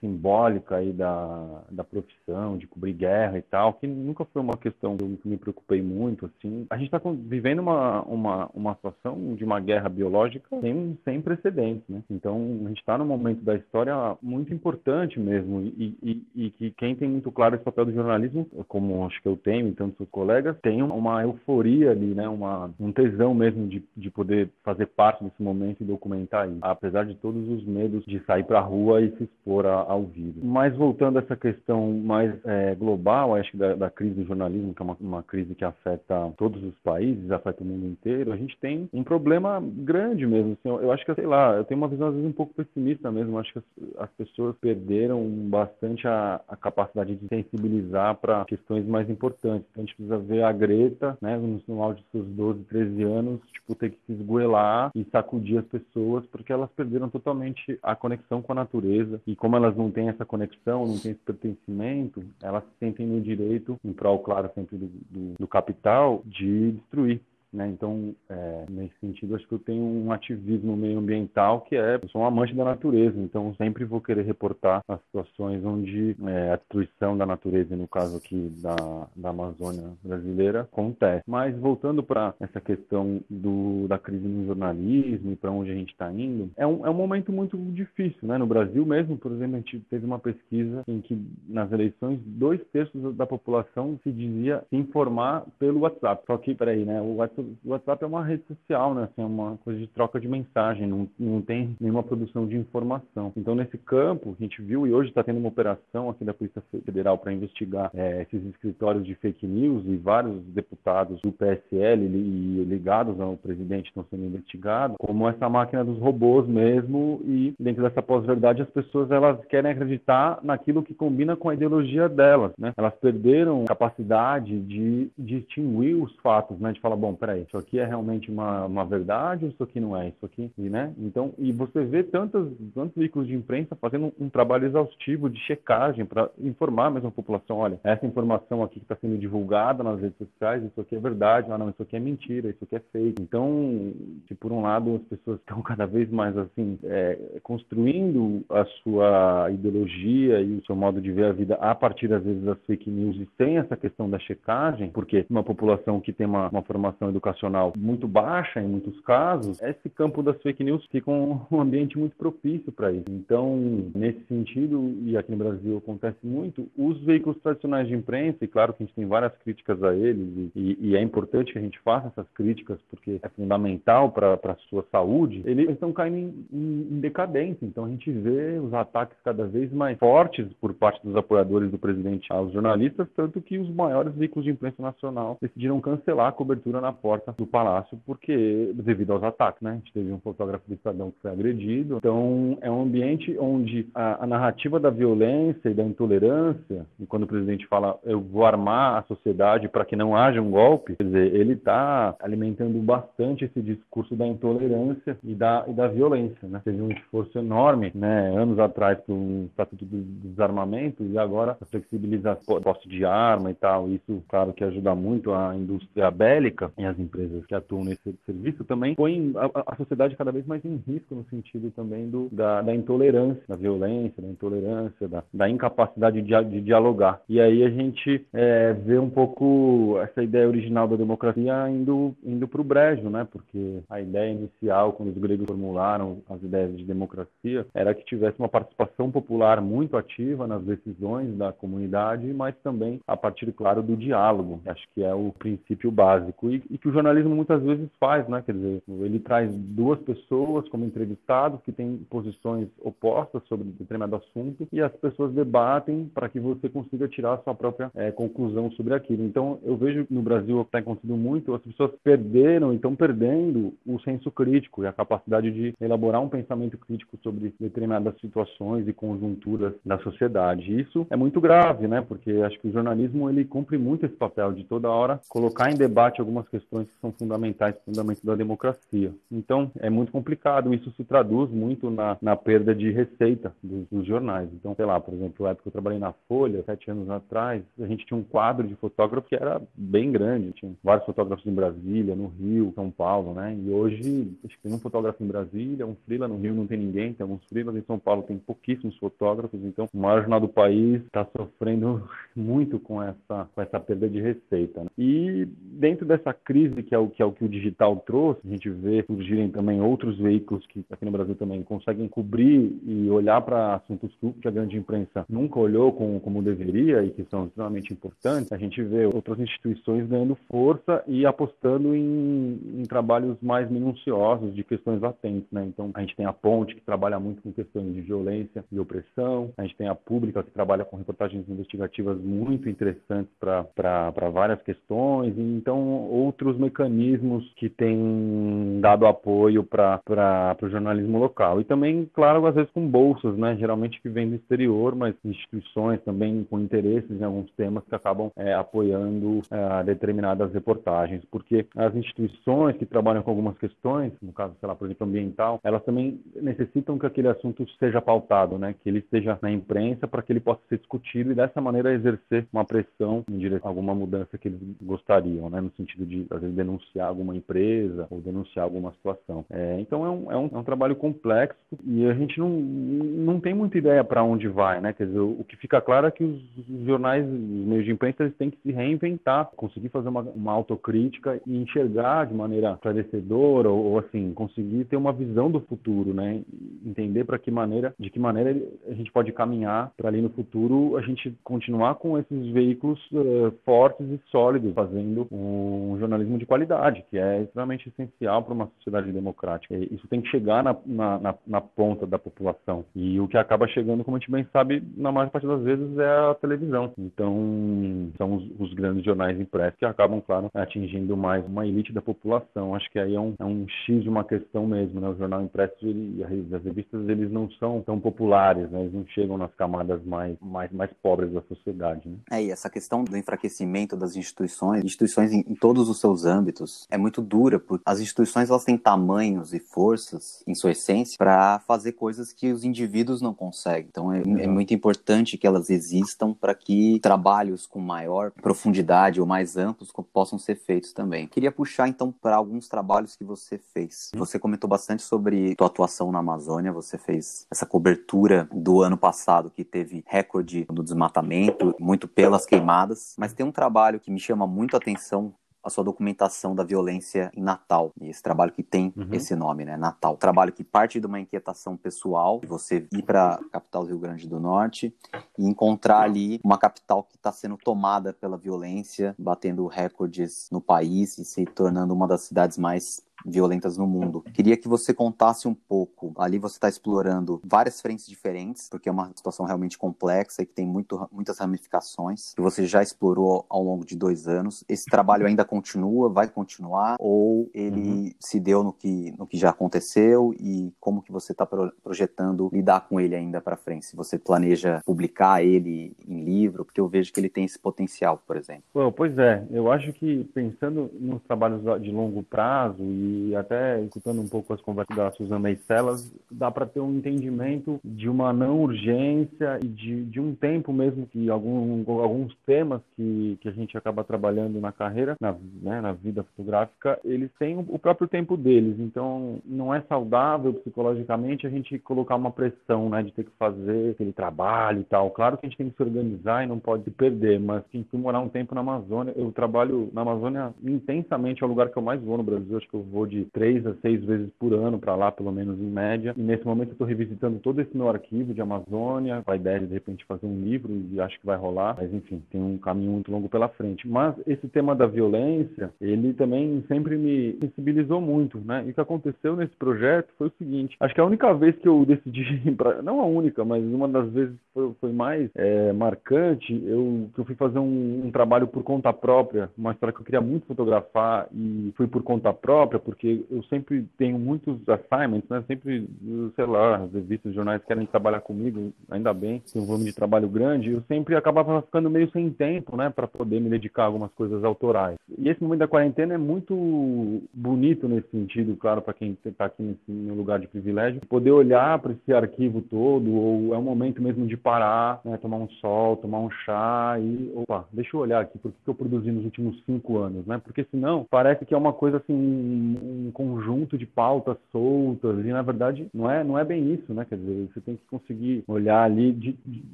simbólica aí da, da profissão, de cobrir guerra e tal, que nunca foi uma questão que me preocupei muito, assim. A gente está vivendo uma, uma, uma situação de uma guerra biológica sem, sem precedentes, né? Então, a gente está num momento da história muito importante mesmo e, e, e, que quem tem muito claro esse papel do jornalismo, como acho que eu tenho e tantos colegas, tem uma euforia ali, né? Uma, um tesão mesmo de, de poder fazer parte desse momento e documentar isso, apesar de todos os medos de sair para a rua e se expor a, ao vírus. Mas voltando a essa questão mais é, global, acho que da, da, crise do jornalismo, que é uma, uma crise que afeta todos os países, afeta o mundo inteiro, a gente tem um problema grande mesmo. Assim, eu acho que, sei lá, eu tenho uma visão às vezes um pouco pessimista mesmo. Acho que as, as pessoas perderam bastante a, a capacidade de sensibilizar para questões mais importantes. Então, a gente precisa ver a Greta, né, no, no auge dos seus 12, 13 anos, tipo, ter que se esgoelar e sacudir as pessoas, porque elas perderam totalmente a conexão com a natureza. E como elas não têm essa conexão, não têm esse pertencimento, elas se sentem no direito, em prol, claro, sempre do, do, do capital, de destruir né? Então, é, nesse sentido, acho que eu tenho um ativismo meio ambiental que é, eu sou um amante da natureza, então sempre vou querer reportar as situações onde é, a destruição da natureza, no caso aqui da, da Amazônia brasileira, acontece. Mas voltando para essa questão do, da crise no jornalismo e para onde a gente está indo, é um, é um momento muito difícil, né? No Brasil mesmo, por exemplo, a gente teve uma pesquisa em que nas eleições dois terços da população se dizia se informar pelo WhatsApp. Só que, peraí, né? O WhatsApp o WhatsApp é uma rede social, né? Assim, é uma coisa de troca de mensagem, não, não tem nenhuma produção de informação. Então, nesse campo, a gente viu, e hoje está tendo uma operação aqui da Polícia Federal para investigar é, esses escritórios de fake news e vários deputados do PSL e ligados ao presidente estão sendo investigados, como essa máquina dos robôs mesmo, e dentro dessa pós-verdade as pessoas elas querem acreditar naquilo que combina com a ideologia delas, né? Elas perderam capacidade de distinguir os fatos, né? De falar, bom, peraí, peraí, isso aqui é realmente uma, uma verdade ou isso aqui não é? Isso aqui, e, né? Então, e você vê tantos, tantos veículos de imprensa fazendo um, trabalho exaustivo de checagem para informar mesmo a população, olha, essa informação aqui que está sendo divulgada nas redes sociais, isso aqui é verdade, ah, não, isso aqui é mentira, isso aqui é fake. Então, se por um lado as pessoas estão cada vez mais assim, é, construindo a sua ideologia e o seu modo de ver a vida a partir, às vezes, das fake news e sem essa questão da checagem, porque uma população que tem uma, uma formação educacional muito baixa em muitos casos, esse campo das fake news fica um, ambiente muito propício para isso. Então, nesse sentido, e aqui no Brasil acontece muito, os veículos tradicionais de imprensa, e claro que a gente tem várias críticas a eles, e, e é importante que a gente faça essas críticas porque é fundamental para a sua saúde, eles estão caindo em, em, em decadência. Então, a gente vê os ataques cada vez mais fortes por parte dos apoiadores do presidente aos jornalistas, tanto que os maiores veículos de imprensa nacional decidiram cancelar a cobertura na porta do palácio porque devido aos ataques, né? A gente teve um fotógrafo do Estadão que foi agredido. Então, é um ambiente onde a, a narrativa da violência e da intolerância, e quando o presidente fala eu vou armar a sociedade para que não haja um golpe, quer dizer, ele está alimentando bastante esse discurso da intolerância e da, e da violência, né? Teve um esforço enorme, né, anos atrás para o Estatuto do Desarmamento e agora a flexibilização posse de arma e tal. Isso, claro, que ajuda muito a indústria bélica e as empresas que atuam nesse serviço também põem a, a sociedade cada vez mais em risco no sentido também do, da, da intolerância, da violência, da intolerância, da, da incapacidade de, de, dialogar. E aí a gente é, vê um pouco essa ideia original da democracia indo, indo para o brejo, né? Porque a ideia inicial, quando os gregos formularam as ideias de democracia, era que tivesse uma participação popular muito ativa nas decisões da comunidade, mas também a partir, claro, do diálogo. Acho que é o princípio básico. E, e que o jornalismo muitas vezes faz, né? Quer dizer, ele traz duas pessoas como entrevistados que têm posições opostas sobre determinado assunto e as pessoas debatem para que você consiga tirar a sua própria é, conclusão sobre aquilo. Então, eu vejo no Brasil o que está acontecendo muito, as pessoas perderam estão perdendo o senso crítico e a capacidade de elaborar um pensamento crítico sobre determinadas situações e conjunturas da sociedade. Isso é muito grave, né? Porque acho que o jornalismo ele cumpre muito esse papel de toda hora colocar em debate algumas questões que são fundamentais, fundamentos da democracia. Então, é muito complicado. Isso se traduz muito na, na perda de receita dos, dos jornais. Então, sei lá, por exemplo, na época que eu trabalhei na Folha, sete anos atrás, a gente tinha um quadro de fotógrafo que era bem grande. Tinha vários fotógrafos em Brasília, no Rio, São Paulo, né? E hoje, acho que tem um fotógrafo em Brasília, um freela no Rio não tem ninguém, tem alguns freelas em São Paulo tem pouquíssimos fotógrafos. Então, o maior jornal do país está sofrendo muito com essa, com essa perda de receita. Né? E dentro dessa crise que é o que é o que o digital trouxe, a gente vê surgirem também outros veículos que aqui no Brasil também conseguem cobrir e olhar para assuntos que a grande imprensa nunca olhou como, como deveria e que são extremamente importantes. A gente vê outras instituições ganhando força e apostando em, em trabalhos mais minuciosos de questões latentes, né? Então a gente tem a Ponte que trabalha muito com questões de violência e opressão, a gente tem a Pública que trabalha com reportagens investigativas muito interessantes para várias questões, e então outros mecanismos que têm dado apoio para o jornalismo local. E também, claro, às vezes com bolsas, né? geralmente que vêm do exterior, mas instituições também com interesses em alguns temas que acabam é, apoiando é, determinadas reportagens, porque as instituições que trabalham com algumas questões, no caso, sei lá, por exemplo, ambiental, elas também necessitam que aquele assunto seja pautado, né? que ele esteja na imprensa para que ele possa ser discutido e dessa maneira exercer uma pressão em direção a alguma mudança que eles gostariam, né? no sentido de, vezes, denunciar alguma empresa ou denunciar alguma situação. É, então, é um, é, um, é um trabalho complexo e a gente não, não tem muita ideia para onde vai, né? Quer dizer, o que fica claro é que os, os jornais, os meios de imprensa, eles têm que se reinventar, conseguir fazer uma, uma autocrítica e enxergar de maneira esclarecedora ou, ou, assim, conseguir ter uma visão do futuro, né? Entender para que maneira, de que maneira a gente pode caminhar para ali no futuro a gente continuar com esses veículos uh, fortes e sólidos, fazendo um jornalismo de qualidade, que é extremamente essencial para uma sociedade democrática. Isso tem que chegar na, na, na, ponta da população. E o que acaba chegando, como a gente bem sabe, na maior parte das vezes é a televisão. Então, são os, os grandes jornais impressos que acabam, claro, atingindo mais uma elite da população. Acho que aí é um, é um X de uma questão mesmo, né? O jornal impresso e as revistas, eles não são tão populares, né? Eles não chegam nas camadas mais, mais, mais pobres da sociedade, né? É, e essa questão do enfraquecimento das instituições, instituições em, em todos os seus âmbitos, é muito dura, porque as instituições, elas têm tamanhos e forças, em sua essência, para fazer coisas que os indivíduos não conseguem. Então, é, é muito importante que elas existam para que trabalhos com maior profundidade ou mais amplos possam ser feitos também. Queria puxar então para alguns trabalhos que você fez. Hum. Você comentou bastante sobre sua atuação na Amazônia, você fez essa cobertura do ano passado que teve recorde no desmatamento, muito pelas queimadas, mas tem um trabalho que me chama muito a atenção a sua documentação da violência em Natal. E esse trabalho que tem uhum. esse nome, né? Natal. Trabalho que parte de uma inquietação pessoal, de você ir para a capital do Rio Grande do Norte e encontrar ali uma capital que está sendo tomada pela violência, batendo recordes no país e se tornando uma das cidades mais violentas no mundo. Queria que você contasse um pouco. Ali você está explorando várias frentes diferentes, porque é uma situação realmente complexa e que tem muito, muitas ramificações, que você já explorou ao longo de dois anos. Esse trabalho ainda continua, vai continuar, ou ele uhum. se deu no que, no que já aconteceu e como que você está projetando lidar com ele ainda para frente? Se você planeja publicar ele em livro, porque eu vejo que ele tem esse potencial, por exemplo. Bom, pois é, eu acho que pensando nos trabalhos de longo prazo e e até escutando um pouco as conversas da Suzana e Celas, dá para ter um entendimento de uma não urgência e de, de um tempo mesmo que algum, alguns temas que, que a gente acaba trabalhando na carreira, na, né, na vida fotográfica, eles têm o próprio tempo deles. Então, não é saudável psicologicamente a gente colocar uma pressão, né, de ter que fazer aquele trabalho e tal. Claro que a gente tem que se organizar e não pode perder, mas quem for morar um tempo na Amazônia, eu trabalho na Amazônia intensamente, é o lugar que eu mais vou no Brasil, acho que eu vou de três a seis vezes por ano para lá, pelo menos em média. E nesse momento eu estou revisitando todo esse meu arquivo de Amazônia, com a ideia de de repente fazer um livro e acho que vai rolar, mas enfim, tem um caminho muito longo pela frente. Mas esse tema da violência, ele também sempre me sensibilizou muito, né? E o que aconteceu nesse projeto foi o seguinte: acho que a única vez que eu decidi, pra, não a única, mas uma das vezes foi, foi mais é, marcante, eu que eu fui fazer um, um trabalho por conta própria, uma história que eu queria muito fotografar e fui por conta própria, porque eu sempre tenho muitos assignments, né? Sempre, sei lá, as revistas, jornais querem trabalhar comigo, ainda bem, tem um volume de trabalho grande, eu sempre acabava ficando meio sem tempo, né, para poder me dedicar a algumas coisas autorais. E esse momento da quarentena é muito bonito nesse sentido, claro, para quem está aqui nesse meu lugar de privilégio, poder olhar para esse arquivo todo, ou é um momento mesmo de parar, né, tomar um sol, tomar um chá e, opa, deixa eu olhar aqui, por que eu produzi nos últimos cinco anos, né? Porque senão parece que é uma coisa assim, um, conjunto de pautas soltas, e na verdade não é, não é bem isso, né? Quer dizer, você tem que conseguir olhar ali de, de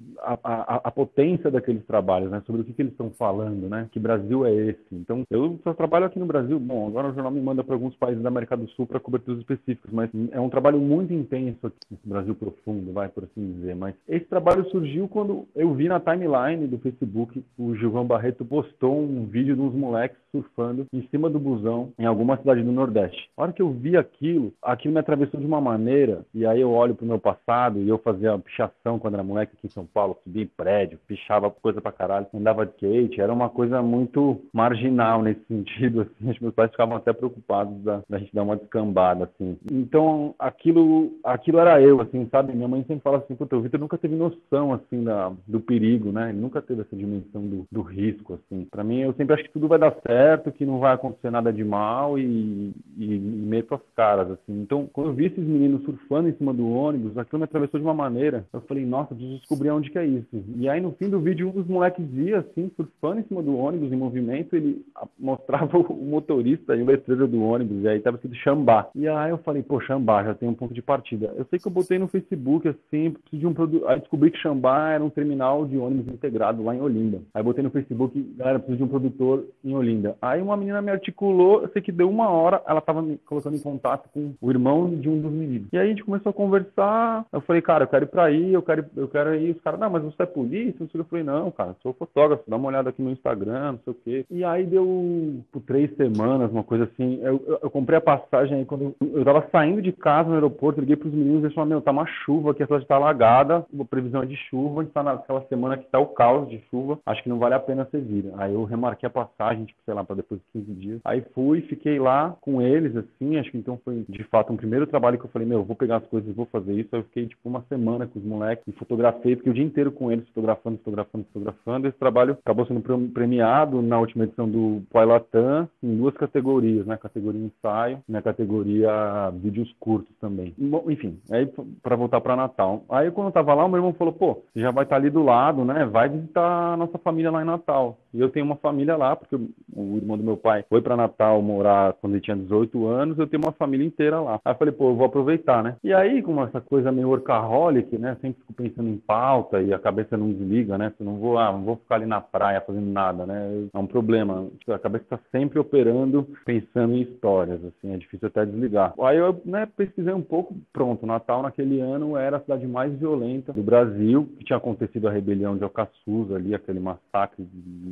a, a, a, potência daqueles trabalhos, né? Sobre o que, que eles estão falando, né? Que Brasil é esse? Então, eu só trabalho aqui no Brasil. Bom, agora o jornal me manda para alguns países da América do Sul para coberturas específicas, mas é um trabalho muito intenso aqui nesse Brasil profundo, vai por assim dizer. Mas esse trabalho surgiu quando eu vi na timeline do Facebook o Gilvão Barreto postou um vídeo de uns moleques surfando em cima do busão em alguma cidade do Nordeste. A hora que eu vi aquilo, aquilo me atravessou de uma maneira, e aí eu olho pro meu passado e eu fazia pichação quando era moleque aqui em São Paulo, subia em prédio, pichava coisa pra caralho, andava de skate, era uma coisa muito marginal nesse sentido, assim, os meus pais ficavam até preocupados da, da gente dar uma descambada, assim. Então, aquilo, aquilo era eu, assim, sabe? Minha mãe sempre fala assim, puta, o Vitor nunca teve noção, assim, da, do perigo, né? Ele nunca teve essa dimensão do, do risco, assim. Pra mim, eu sempre acho que tudo vai dar certo, que não vai acontecer nada de mal e, e, e meto as caras, assim. Então, quando eu vi esses meninos surfando em cima do ônibus, aquilo me atravessou de uma maneira, eu falei, nossa, preciso descobrir onde que é isso. E aí, no fim do vídeo, um dos moleques ia, assim, surfando em cima do ônibus, em movimento, ele mostrava o motorista e o letreiro do ônibus, e aí tava escrito Xambá. E aí eu falei, pô, Xambá, já tem um ponto de partida. Eu sei que eu botei no Facebook, assim, preciso de um produto. Aí descobri que Xambá era um terminal de ônibus integrado lá em Olinda. Aí botei no Facebook, galera, preciso de um produtor em Olinda. Aí uma menina me articulou, eu sei que deu uma hora, ela tava me colocando em contato com o irmão de um dos meninos. E aí a gente começou a conversar, eu falei, cara, eu quero ir pra aí, eu quero, eu quero ir. Os caras, não, mas você é polícia? Eu falei, não, cara, sou fotógrafo, dá uma olhada aqui no Instagram, não sei o quê. E aí deu por três semanas, uma coisa assim. Eu, eu, eu comprei a passagem aí quando eu, eu tava saindo de casa no aeroporto, liguei pros meninos e eles falaram, meu, tá uma chuva aqui, a cidade tá alagada, a previsão é de chuva, a gente tá naquela semana que tá o caos de chuva, acho que não vale a pena você vir. Aí eu remarquei a passagem, tipo, sei lá, pra depois de 15 dias. Aí fui, fiquei lá com eles, assim, acho que então foi de fato um primeiro trabalho que eu falei, meu, vou pegar as coisas vou fazer isso. Aí eu fiquei, tipo, uma semana com os moleques e fotografei, fiquei o dia inteiro com eles, fotografando, fotografando, fotografando. Esse trabalho acabou sendo premiado na última edição do Poilatam em duas categorias, né? Categoria ensaio e na categoria vídeos curtos também. Enfim, aí para voltar para Natal. Aí quando eu tava lá, o meu irmão falou, pô, você já vai estar tá ali do lado, né? Vai visitar a nossa família lá em Natal. E eu tenho uma família lá, porque o irmão do meu pai foi para Natal morar quando ele tinha 18 anos, eu tenho uma família inteira lá. Aí eu falei, pô, eu vou aproveitar, né? E aí, com essa coisa meio workaholic, né? Sempre fico pensando em pauta e a cabeça não desliga, né? Eu não vou, ah, não vou ficar ali na praia fazendo nada, né? É um problema. Tipo, a cabeça está sempre operando, pensando em histórias, assim, é difícil até desligar. Aí eu, né, pesquisei um pouco, pronto, Natal naquele ano era a cidade mais violenta do Brasil, que tinha acontecido a rebelião de Alcaçuz ali, aquele massacre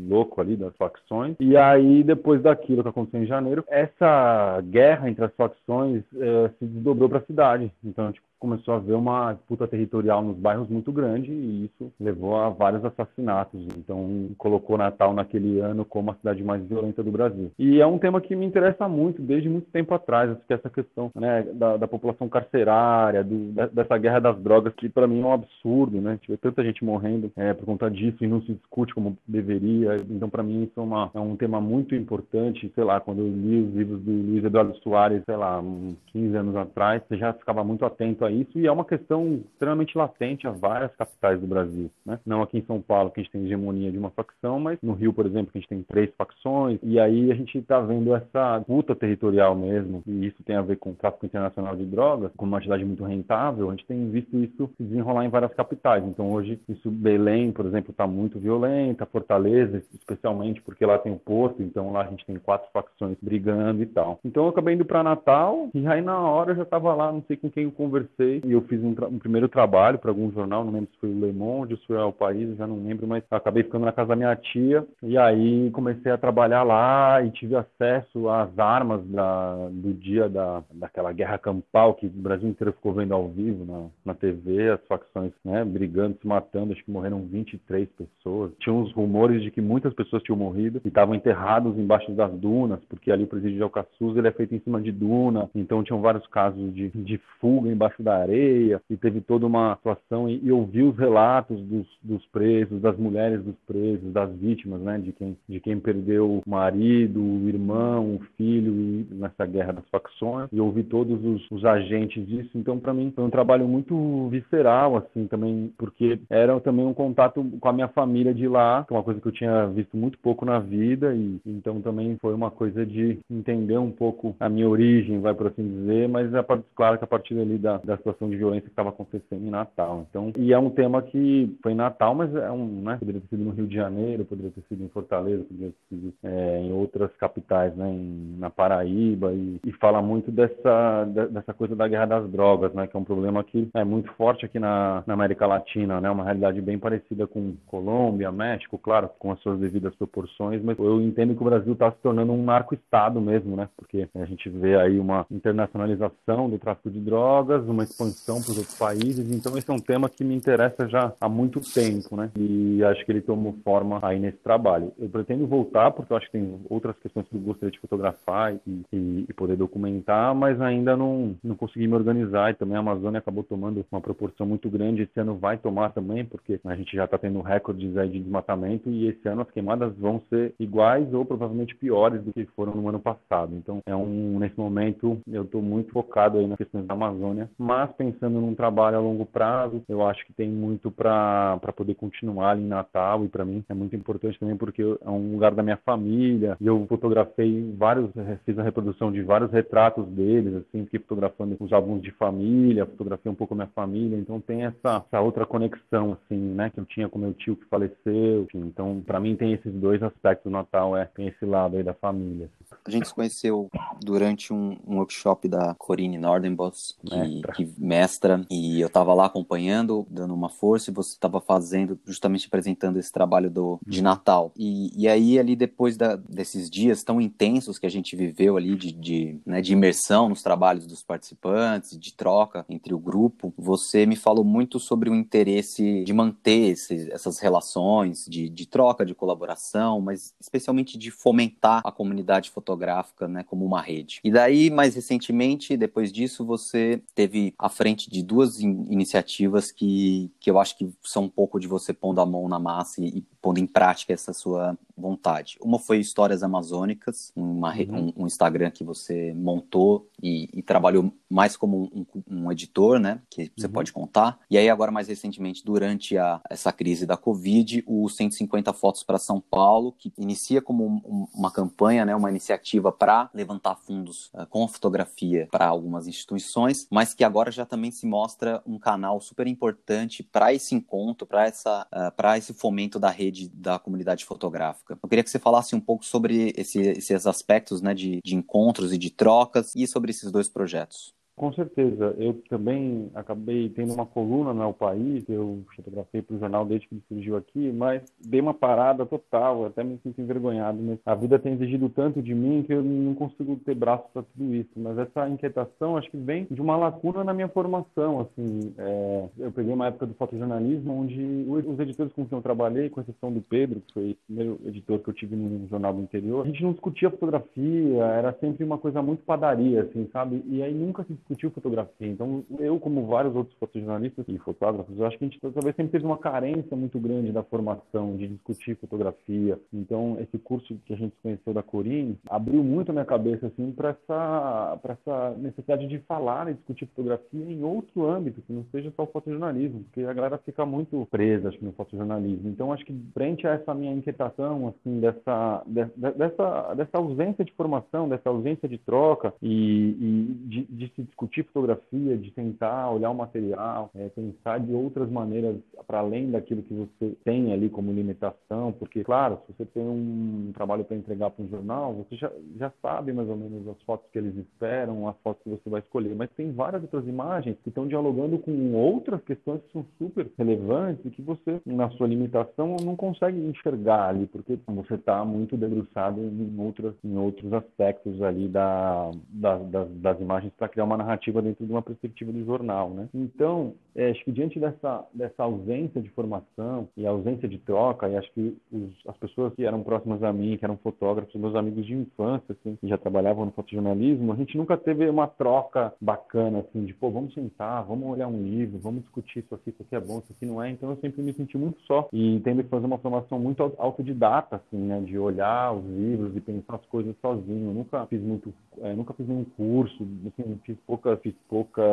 louco ali das facções. E aí, depois daquilo que aconteceu em janeiro, essa guerra entre as facções eh, se desdobrou para a cidade. Então, tipo, começou a haver uma disputa territorial nos bairros muito grande e isso levou a vários assassinatos. Então, colocou Natal naquele ano como a cidade mais violenta do Brasil. E é um tema que me interessa muito desde muito tempo atrás, que é essa questão né, da, da, população carcerária, do, dessa guerra das drogas, que para mim é um absurdo, né? Tiver tanta gente morrendo é, por conta disso e não se discute como deveria. Então, para mim, isso é, uma, é, um tema muito importante. Sei lá, quando eu li os livros do Luiz Eduardo Soares, sei lá, uns 15 anos atrás, você já ficava muito atento a isso, e é uma questão extremamente latente a várias capitais do Brasil, né? Não aqui em São Paulo, que a gente tem hegemonia de uma facção, mas no Rio, por exemplo, que a gente tem três facções, e aí a gente está vendo essa luta territorial mesmo, e isso tem a ver com o tráfico internacional de drogas, como uma atividade muito rentável, a gente tem visto isso se desenrolar em várias capitais. Então hoje, isso Belém, por exemplo, está muito violenta, Fortaleza, especialmente porque lá tem o porto, então lá a gente tem quatro facções brigando e tal. Então eu acabei indo para Natal, e aí na hora eu já estava lá, não sei com quem eu conversei, e eu fiz um, um primeiro trabalho para algum jornal, não lembro se foi o Le Monde ou se foi o País, já não lembro, mas acabei ficando na casa da minha tia, e aí comecei a trabalhar lá e tive acesso às armas da, do dia da, daquela guerra campal que o Brasil inteiro ficou vendo ao vivo na, na TV, as facções né, brigando, se matando, acho que morreram 23 pessoas. Tinha uns rumores de que muitas pessoas tinham morrido e estavam enterrados embaixo das dunas, porque ali o presídio de Alcaçuz ele é feito em cima de duna, então tinham vários casos de, de fuga embaixo da areia e teve toda uma situação e, e os relatos dos, dos presos, das mulheres dos presos, das vítimas, né, de quem, de quem perdeu o marido, o irmão, o filho e, nessa guerra das facções. E ouvi todos os, os agentes disso. Então, para mim, foi um trabalho muito visceral, assim, também, porque era também um contato com a minha família de lá, que é uma coisa que eu tinha visto muito pouco na vida. E então também foi uma coisa de entender um pouco a minha origem, vai por assim dizer, mas é claro que a partir ali da, da situação de violência que estava acontecendo em Natal. Então, e é um tema que foi em Natal, mas é um, né, poderia ter sido no Rio de Janeiro, poderia ter sido em Fortaleza, poderia ter sido é, em outras capitais, né, em, na Paraíba e, e fala muito dessa dessa coisa da guerra das drogas, né, que é um problema que é muito forte aqui na, na América Latina, né, uma realidade bem parecida com Colômbia, México, claro, com as suas devidas proporções, mas eu entendo que o Brasil está se tornando um narco-estado mesmo, né, porque a gente vê aí uma internacionalização do tráfico de drogas, uma expansão para os outros países, então esse é um tema que me interessa já há muito tempo, né, e acho que ele tomou forma aí nesse trabalho. Eu pretendo voltar porque eu acho que tem outras questões que eu gostaria de fotografar e, e, e poder documentar, mas ainda não, não consegui me organizar e também a Amazônia acabou tomando uma proporção muito grande. Esse ano vai tomar também, porque a gente já está tendo recordes aí de desmatamento e esse ano as queimadas vão ser iguais ou provavelmente piores do que foram no ano passado. Então, é um nesse momento eu estou muito focado aí nas questões da Amazônia, mas pensando num trabalho a longo prazo, eu acho que tem muito para poder continuar ali em Natal e para mim é muito importante também porque é um lugar da minha família e eu fotografei vários, fiz a reprodução de vários retratos deles, assim, fiquei fotografando os álbuns de família, fotografei um pouco a minha família, então tem essa, essa outra conexão, assim, né, que eu tinha com meu tio que faleceu, enfim, então para mim tem esses dois aspectos do Natal, é, tem esse lado aí da família. A gente se conheceu durante um, um workshop da Corine Nordenbos, que mestra. que mestra, e eu estava lá acompanhando, dando uma força, e você estava fazendo, justamente apresentando esse trabalho do, de Natal. E, e aí, ali, depois da, desses dias tão intensos que a gente viveu ali, de, de, né, de imersão nos trabalhos dos participantes, de troca entre o grupo, você me falou muito sobre o interesse de manter esse, essas relações, de, de troca, de colaboração, mas especialmente de fomentar a comunidade fotográfica, né, como uma rede. E daí, mais recentemente, depois disso, você teve à frente de duas in iniciativas que, que eu acho que são um pouco de você pondo a mão na massa e, e pondo em prática essa sua vontade. Uma foi Histórias Amazônicas, uma, uhum. um, um, Instagram que você montou e, e trabalhou mais como um, um, editor, né? Que você uhum. pode contar. E aí, agora, mais recentemente, durante a, essa crise da Covid, o 150 Fotos para São Paulo, que inicia como uma campanha, né? Uma iniciativa para levantar fundos uh, com fotografia para algumas instituições, mas que agora já também se mostra um canal super importante para esse encontro, para uh, para esse fomento da rede da comunidade fotográfica. Eu queria que você falasse um pouco sobre esse, esses aspectos, né? De, de encontros e de trocas e sobre esses dois projetos. Com certeza. Eu também acabei tendo uma coluna no País, eu fotografei para o jornal desde que ele surgiu aqui, mas dei uma parada total, até me sinto envergonhado. Mas a vida tem exigido tanto de mim que eu não consigo ter braço para tudo isso. Mas essa inquietação acho que vem de uma lacuna na minha formação. Assim, é... eu peguei uma época do fotojornalismo onde os editores com quem eu trabalhei, com exceção do Pedro, que foi o primeiro editor que eu tive no jornal do interior, a gente não discutia fotografia, era sempre uma coisa muito padaria, assim, sabe? E aí nunca se discutiu fotografia. Então, eu, como vários outros fotojornalistas e fotógrafos, eu acho que a gente talvez sempre teve uma carência muito grande da formação de discutir fotografia. Então, esse curso que a gente conheceu da Corine abriu muito a minha cabeça assim para essa essa necessidade de falar e discutir fotografia em outro âmbito, que não seja só o fotojornalismo, porque a galera fica muito presa acho, no fotojornalismo. Então, acho que frente a essa minha inquietação assim dessa dessa dessa ausência de formação, dessa ausência de troca e, e de, de, se discutir fotografia, de tentar olhar o material, é, pensar de outras maneiras para além daquilo que você tem ali como limitação, porque, claro, se você tem um trabalho para entregar para um jornal, você já, já sabe mais ou menos as fotos que eles esperam, as fotos que você vai escolher, mas tem várias outras imagens que estão dialogando com outras questões que são super relevantes e que você, na sua limitação, não consegue enxergar ali, porque você está muito debruçado em, outras, em outros aspectos ali da, da, das, das imagens para criar uma narrativa dentro de uma perspectiva do jornal, né? Então, é, acho que diante dessa, dessa ausência de formação e ausência de troca, e acho que os, as pessoas que eram próximas a mim, que eram fotógrafos, meus amigos de infância, assim, que já trabalhavam no fotojornalismo, a gente nunca teve uma troca bacana, assim, de, pô, vamos sentar, vamos olhar um livro, vamos discutir isso aqui, isso aqui é bom, isso aqui não é. Então, eu sempre me senti muito só e tendo que fazer uma formação muito autodidata, assim, né, de olhar os livros e pensar as coisas sozinho. Eu nunca fiz muito, é, nunca fiz nenhum curso, assim, fiz poucas, fiz poucas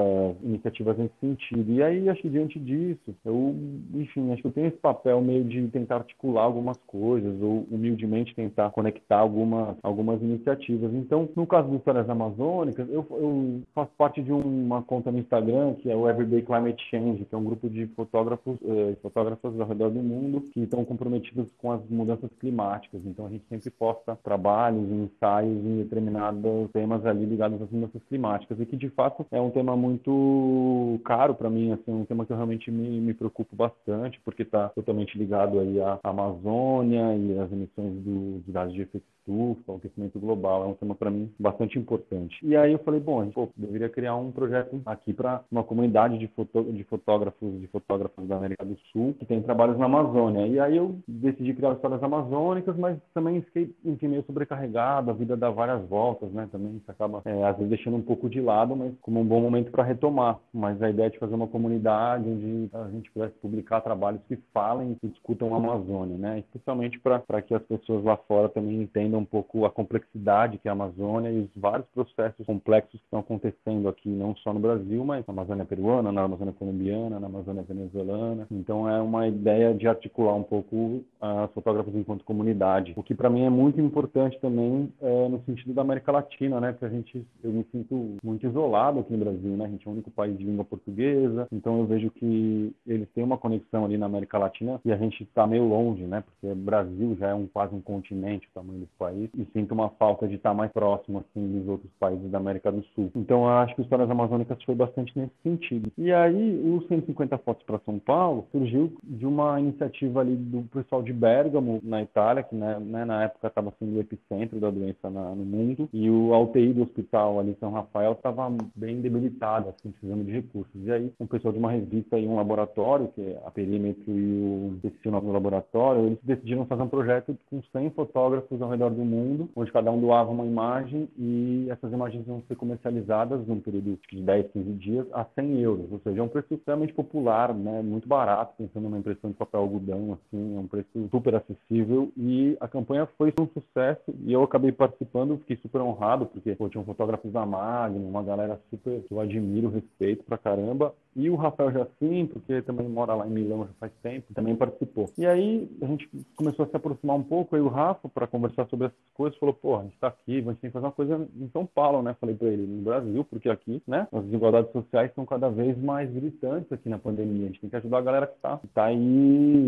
iniciativas nesse sentido. E aí, acho que diante disso, eu, enfim, acho que eu tenho esse papel meio de tentar articular algumas coisas, ou humildemente tentar conectar algumas, algumas iniciativas. Então, no caso das histórias amazônicas, eu, eu faço parte de uma conta no Instagram, que é o Everyday Climate Change, que é um grupo de fotógrafos eh, fotógrafos ao redor do mundo que estão comprometidos com as mudanças climáticas. Então, a gente sempre posta trabalhos ensaios em determinados temas ali ligados às mudanças climáticas, e que, de fato, é um tema muito caro para mim, assim, um tema que eu realmente me, me preocupo bastante, porque está totalmente ligado aí à Amazônia e às emissões do, dos gases de efeito estufa, o aquecimento global, é um tema para mim bastante importante. E aí eu falei, bom, a gente pô, deveria criar um projeto aqui para uma comunidade de, foto, de fotógrafos de fotógrafos da América do Sul que tem trabalhos na Amazônia. E aí eu decidi criar histórias amazônicas, mas também fiquei enfim, meio sobrecarregado, a vida dá várias voltas, né? Também acaba é, às vezes deixando um pouco de lado, mas como um bom momento para retomar. Mas a ideia é de fazer uma comunidade onde a gente pudesse publicar trabalhos que falem e discutam a Amazônia, né? Especialmente para que as pessoas lá fora também entendam entenda um pouco a complexidade que é a Amazônia e os vários processos complexos que estão acontecendo aqui, não só no Brasil, mas na Amazônia peruana, na Amazônia colombiana, na Amazônia venezuelana. Então é uma ideia de articular um pouco as fotógrafos enquanto comunidade, o que para mim é muito importante também é, no sentido da América Latina, né? Porque a gente, eu me sinto muito isolado aqui no Brasil, né? A gente é o único país de língua portuguesa, então eu vejo que eles têm uma conexão ali na América Latina e a gente está meio longe, né? Porque Brasil já é um quase um continente, o tamanho do país e sinto uma falta de estar mais próximo assim dos outros países da América do Sul. Então acho que Histórias Amazônicas foi bastante nesse sentido. E aí o 150 fotos para São Paulo surgiu de uma iniciativa ali do pessoal de Bergamo na Itália, que né, né, na época estava sendo o epicentro da doença na, no mundo, e o UTI do hospital ali em São Rafael estava bem debilitado, assim, precisando de recursos. E aí um pessoal de uma revista e um laboratório, que é a Perímetro e o esqueci o do laboratório, eles decidiram fazer um projeto com 100 fotógrafos ao redor do mundo, onde cada um doava uma imagem e essas imagens iam ser comercializadas num período de 10, 15 dias a 100 euros, ou seja, é um preço extremamente popular, né, muito barato, pensando numa impressão de papel algodão, assim, é um preço super acessível e a campanha foi um sucesso e eu acabei participando, fiquei super honrado, porque pô, tinham fotógrafos da Magnum, uma galera super que eu admiro, respeito pra caramba, e o Rafael Jacim, porque também mora lá em Milão já faz tempo, também participou. E aí a gente começou a se aproximar um pouco, aí o Rafa, para conversar sobre essas coisas, falou, pô, a gente está aqui, a gente tem que fazer uma coisa em São Paulo, né? Falei para ele, no Brasil, porque aqui, né, as desigualdades sociais estão cada vez mais gritantes aqui na pandemia. A gente tem que ajudar a galera que está tá aí,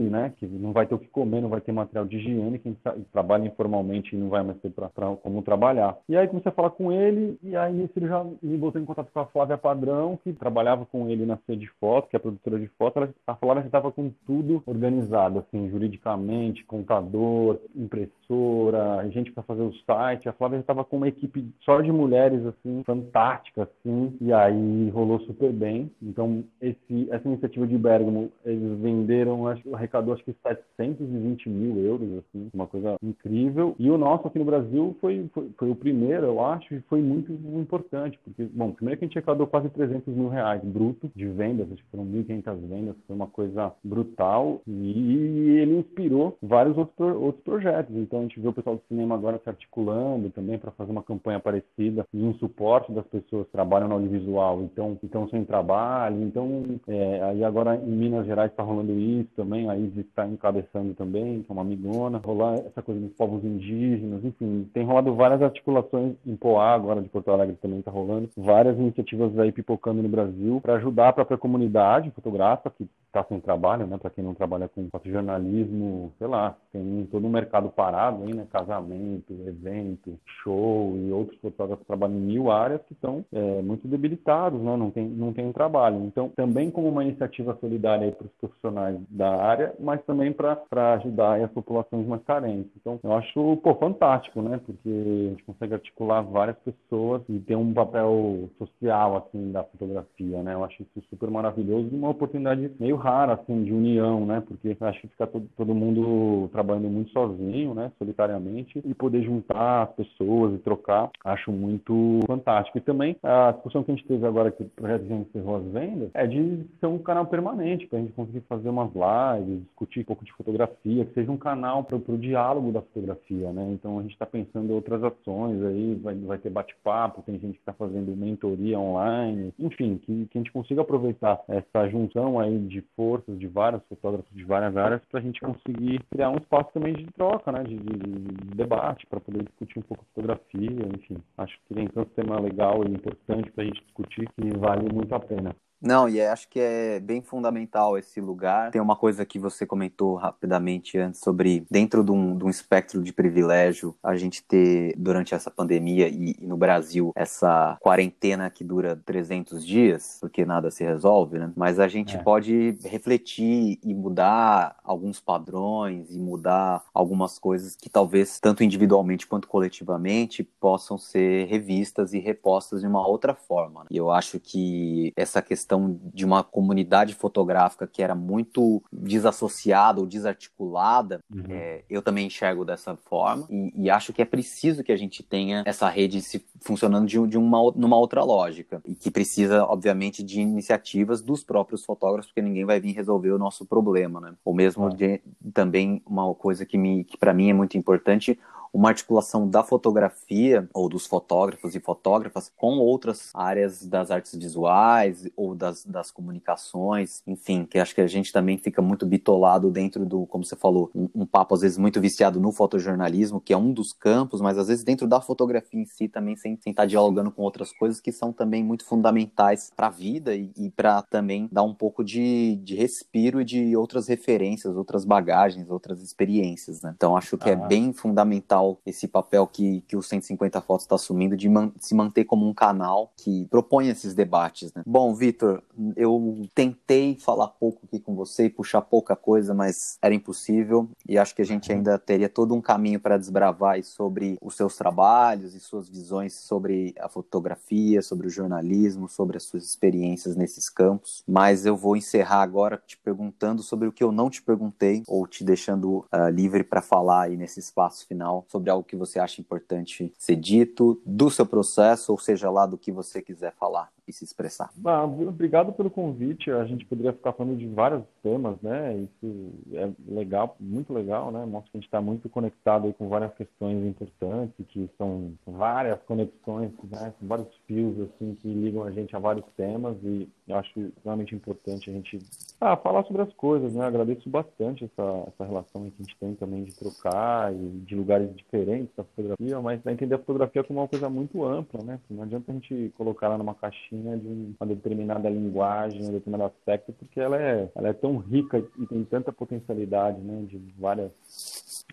né, que não vai ter o que comer, não vai ter material de higiene, quem trabalha informalmente e não vai mais ter pra, pra, como trabalhar. E aí comecei a falar com ele, e aí ele já me botou em contato com a Flávia Padrão, que trabalhava com ele na na Cia de Foto, que é a produtora de foto, ela, a Flávia já estava com tudo organizado, assim, juridicamente, contador, impressora, gente para fazer o site. A Flávia já estava com uma equipe só de mulheres, assim, fantástica, assim, e aí rolou super bem. Então, esse, essa iniciativa de Bergamo, eles venderam, acho, arrecadou acho que 720 mil euros, assim, uma coisa incrível. E o nosso aqui no Brasil foi, foi, foi o primeiro, eu acho, e foi muito importante, porque, bom, primeiro que a gente arrecadou quase 300 mil reais bruto de vendas, acho que foram 1.500 vendas, foi uma coisa brutal, e ele inspirou vários outros, outros projetos. Então, a gente vê o pessoal do cinema agora se articulando também para fazer uma campanha parecida e um suporte das pessoas que trabalham no audiovisual, então, então sem trabalho. Então, é, aí agora em Minas Gerais está rolando isso também, a Isis está encabeçando também, que é uma amigona, rolar essa coisa dos povos indígenas, enfim, tem rolado várias articulações em Poá, agora de Porto Alegre também está rolando, várias iniciativas aí pipocando no Brasil para ajudar própria comunidade fotográfica que está sem trabalho, né? Para quem não trabalha com fotojornalismo, sei lá, tem todo um mercado parado aí, né? Casamento, evento, show e outros fotógrafos que trabalham em mil áreas que estão é, muito debilitados, né? Não tem, não tem trabalho. Então, também como uma iniciativa solidária para os profissionais da área, mas também para ajudar as populações mais carentes. Então, eu acho, pô, fantástico, né? Porque a gente consegue articular várias pessoas e ter um papel social, assim, da fotografia, né? Eu acho isso super maravilhoso e uma oportunidade meio rara, assim, de união, né? Porque acho que fica todo, todo mundo trabalhando muito sozinho, né? Solitariamente e poder juntar as pessoas e trocar, acho muito fantástico. E também a discussão que a gente teve agora que o projeto já encerrou as vendas é de ser um canal permanente para a gente conseguir fazer umas lives, discutir um pouco de fotografia, que seja um canal para o diálogo da fotografia, né? Então a gente está pensando em outras ações aí, vai, vai ter bate-papo, tem gente que está fazendo mentoria online, enfim, que, que a gente consiga aproveitar essa junção aí de forças de vários fotógrafos de várias áreas para a gente conseguir criar um espaço também de troca, né? De, de, de debate, para poder discutir um pouco fotografia, enfim. Acho que tem tanto tema legal e importante para a gente discutir que vale muito a pena. Não, e acho que é bem fundamental esse lugar. Tem uma coisa que você comentou rapidamente antes sobre, dentro de um, de um espectro de privilégio, a gente ter, durante essa pandemia e, e, no Brasil, essa quarentena que dura 300 dias, porque nada se resolve, né? Mas a gente é. pode refletir e mudar alguns padrões e mudar algumas coisas que talvez, tanto individualmente quanto coletivamente, possam ser revistas e repostas de uma outra forma. Né? E eu acho que essa questão questão de uma comunidade fotográfica que era muito desassociada ou desarticulada, uhum. é, eu também enxergo dessa forma e, e, acho que é preciso que a gente tenha essa rede se, funcionando de, de uma numa outra lógica e que precisa, obviamente, de iniciativas dos próprios fotógrafos, porque ninguém vai vir resolver o nosso problema, né? Ou mesmo de, também uma coisa que, me, que para mim é muito importante, uma articulação da fotografia ou dos fotógrafos e fotógrafas com outras áreas das artes visuais ou das, das comunicações, enfim, que acho que a gente também fica muito bitolado dentro do, como você falou, um, um papo às vezes muito viciado no fotojornalismo, que é um dos campos, mas às vezes dentro da fotografia em si também sem, sem estar dialogando com outras coisas que são também muito fundamentais para a vida e, e para também dar um pouco de, de respiro e de outras referências, outras bagagens, outras experiências, né? Então acho que é ah. é bem fundamental esse papel que, que o 150 Fotos está assumindo de man, se manter como um canal que propõe esses debates. Né? Bom, Vitor, eu tentei falar pouco aqui com você e puxar pouca coisa, mas era impossível e acho que a gente ainda teria todo um caminho para desbravar sobre os seus trabalhos e suas visões sobre a fotografia, sobre o jornalismo, sobre as suas experiências nesses campos. Mas eu vou encerrar agora te perguntando sobre o que eu não te perguntei ou te deixando uh, livre para falar aí nesse espaço final sobre algo que você acha importante ser dito, do seu processo, ou seja lá do que você quiser falar e se expressar. Ah, obrigado pelo convite. A gente poderia ficar falando de vários temas, né? Isso é legal, muito legal, né? Mostra que a gente está muito conectado com várias questões importantes, que são várias conexões, né? Com vários fios assim que ligam a gente a vários temas e eu acho realmente importante a gente ah, falar sobre as coisas, né? Agradeço bastante essa, essa relação que a gente tem também de trocar e de lugares diferentes da fotografia, mas entender a fotografia como uma coisa muito ampla, né? Não adianta a gente colocar ela numa caixinha né, de uma determinada linguagem, um determinado aspecto, porque ela é, ela é tão rica e tem tanta potencialidade, né, de várias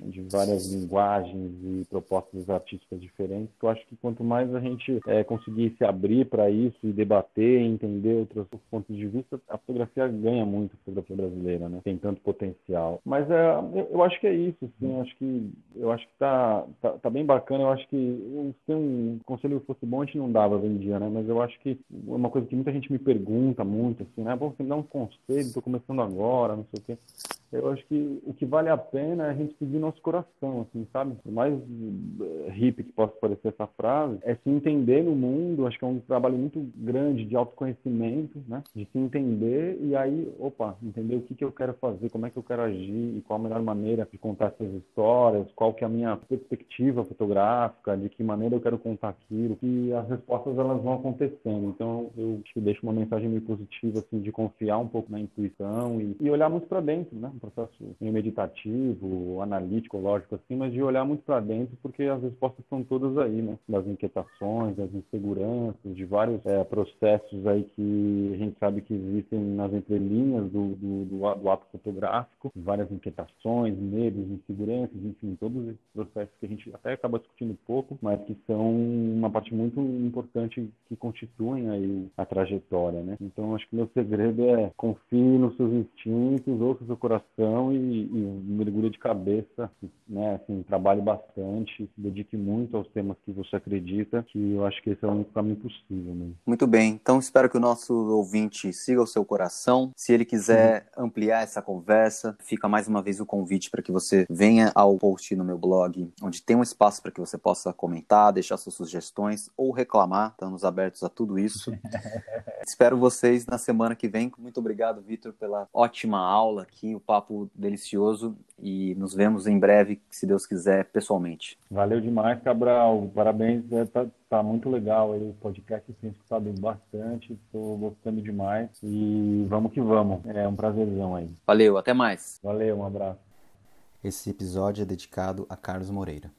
de várias linguagens e propostas artísticas diferentes, eu acho que quanto mais a gente é, conseguir se abrir para isso e debater, entender outros pontos de vista, a fotografia ganha muito, a fotografia brasileira, né? Tem tanto potencial. Mas é, eu, eu acho que é isso, sim. Eu acho que eu acho que tá, tá, tá bem bacana. Eu acho que se um conselho fosse bom, a gente não dava hoje em dia, né? Mas eu acho que uma coisa que muita gente me pergunta muito, assim, né? Você me dá um conselho, estou começando agora, não sei o quê eu acho que o que vale a pena é a gente seguir nosso coração, assim, sabe? Por mais eh, hippie que possa parecer essa frase, é se entender no mundo, acho que é um trabalho muito grande de autoconhecimento, né? De se entender e aí, opa, entender o que, que eu quero fazer, como é que eu quero agir e qual a melhor maneira de contar essas histórias, qual que é a minha perspectiva fotográfica, de que maneira eu quero contar aquilo, e as respostas elas vão acontecendo. Então, eu acho que deixo uma mensagem meio positiva, assim, de confiar um pouco na intuição e, e olhar muito para dentro, né? Processo meio meditativo, analítico, lógico assim, mas de olhar muito para dentro, porque as respostas estão todas aí, né? Das inquietações, das inseguranças, de vários é, processos aí que a gente sabe que existem nas entrelinhas do, do, do, do ato fotográfico, várias inquietações, medos, inseguranças, enfim, todos esses processos que a gente até acaba discutindo pouco, mas que são uma parte muito importante que constituem aí a trajetória, né? Então, acho que meu segredo é confie nos seus instintos, ouça o seu coração e, e mergulhe de cabeça, né? Assim, trabalhe bastante, se dedique muito aos temas que você acredita, que eu acho que esse é o único caminho possível. Né? Muito bem, então espero que o nosso ouvinte siga o seu coração. Se ele quiser uhum. ampliar essa conversa, fica mais uma vez o convite para que você venha ao post no meu blog, onde tem um espaço para que você possa comentar, deixar suas sugestões ou reclamar. Estamos abertos a tudo isso. espero vocês na semana que vem. Muito obrigado, Vitor, pela ótima aula aqui, o papo papo delicioso e nos vemos em breve, se Deus quiser, pessoalmente. Valeu demais, Cabral. Parabéns, é, tá, tá muito legal aí o podcast, tenho escutado bastante, estou gostando demais e vamos que vamos. É um prazerzão aí. Valeu, até mais. Valeu, um abraço. Esse episódio é dedicado a Carlos Moreira.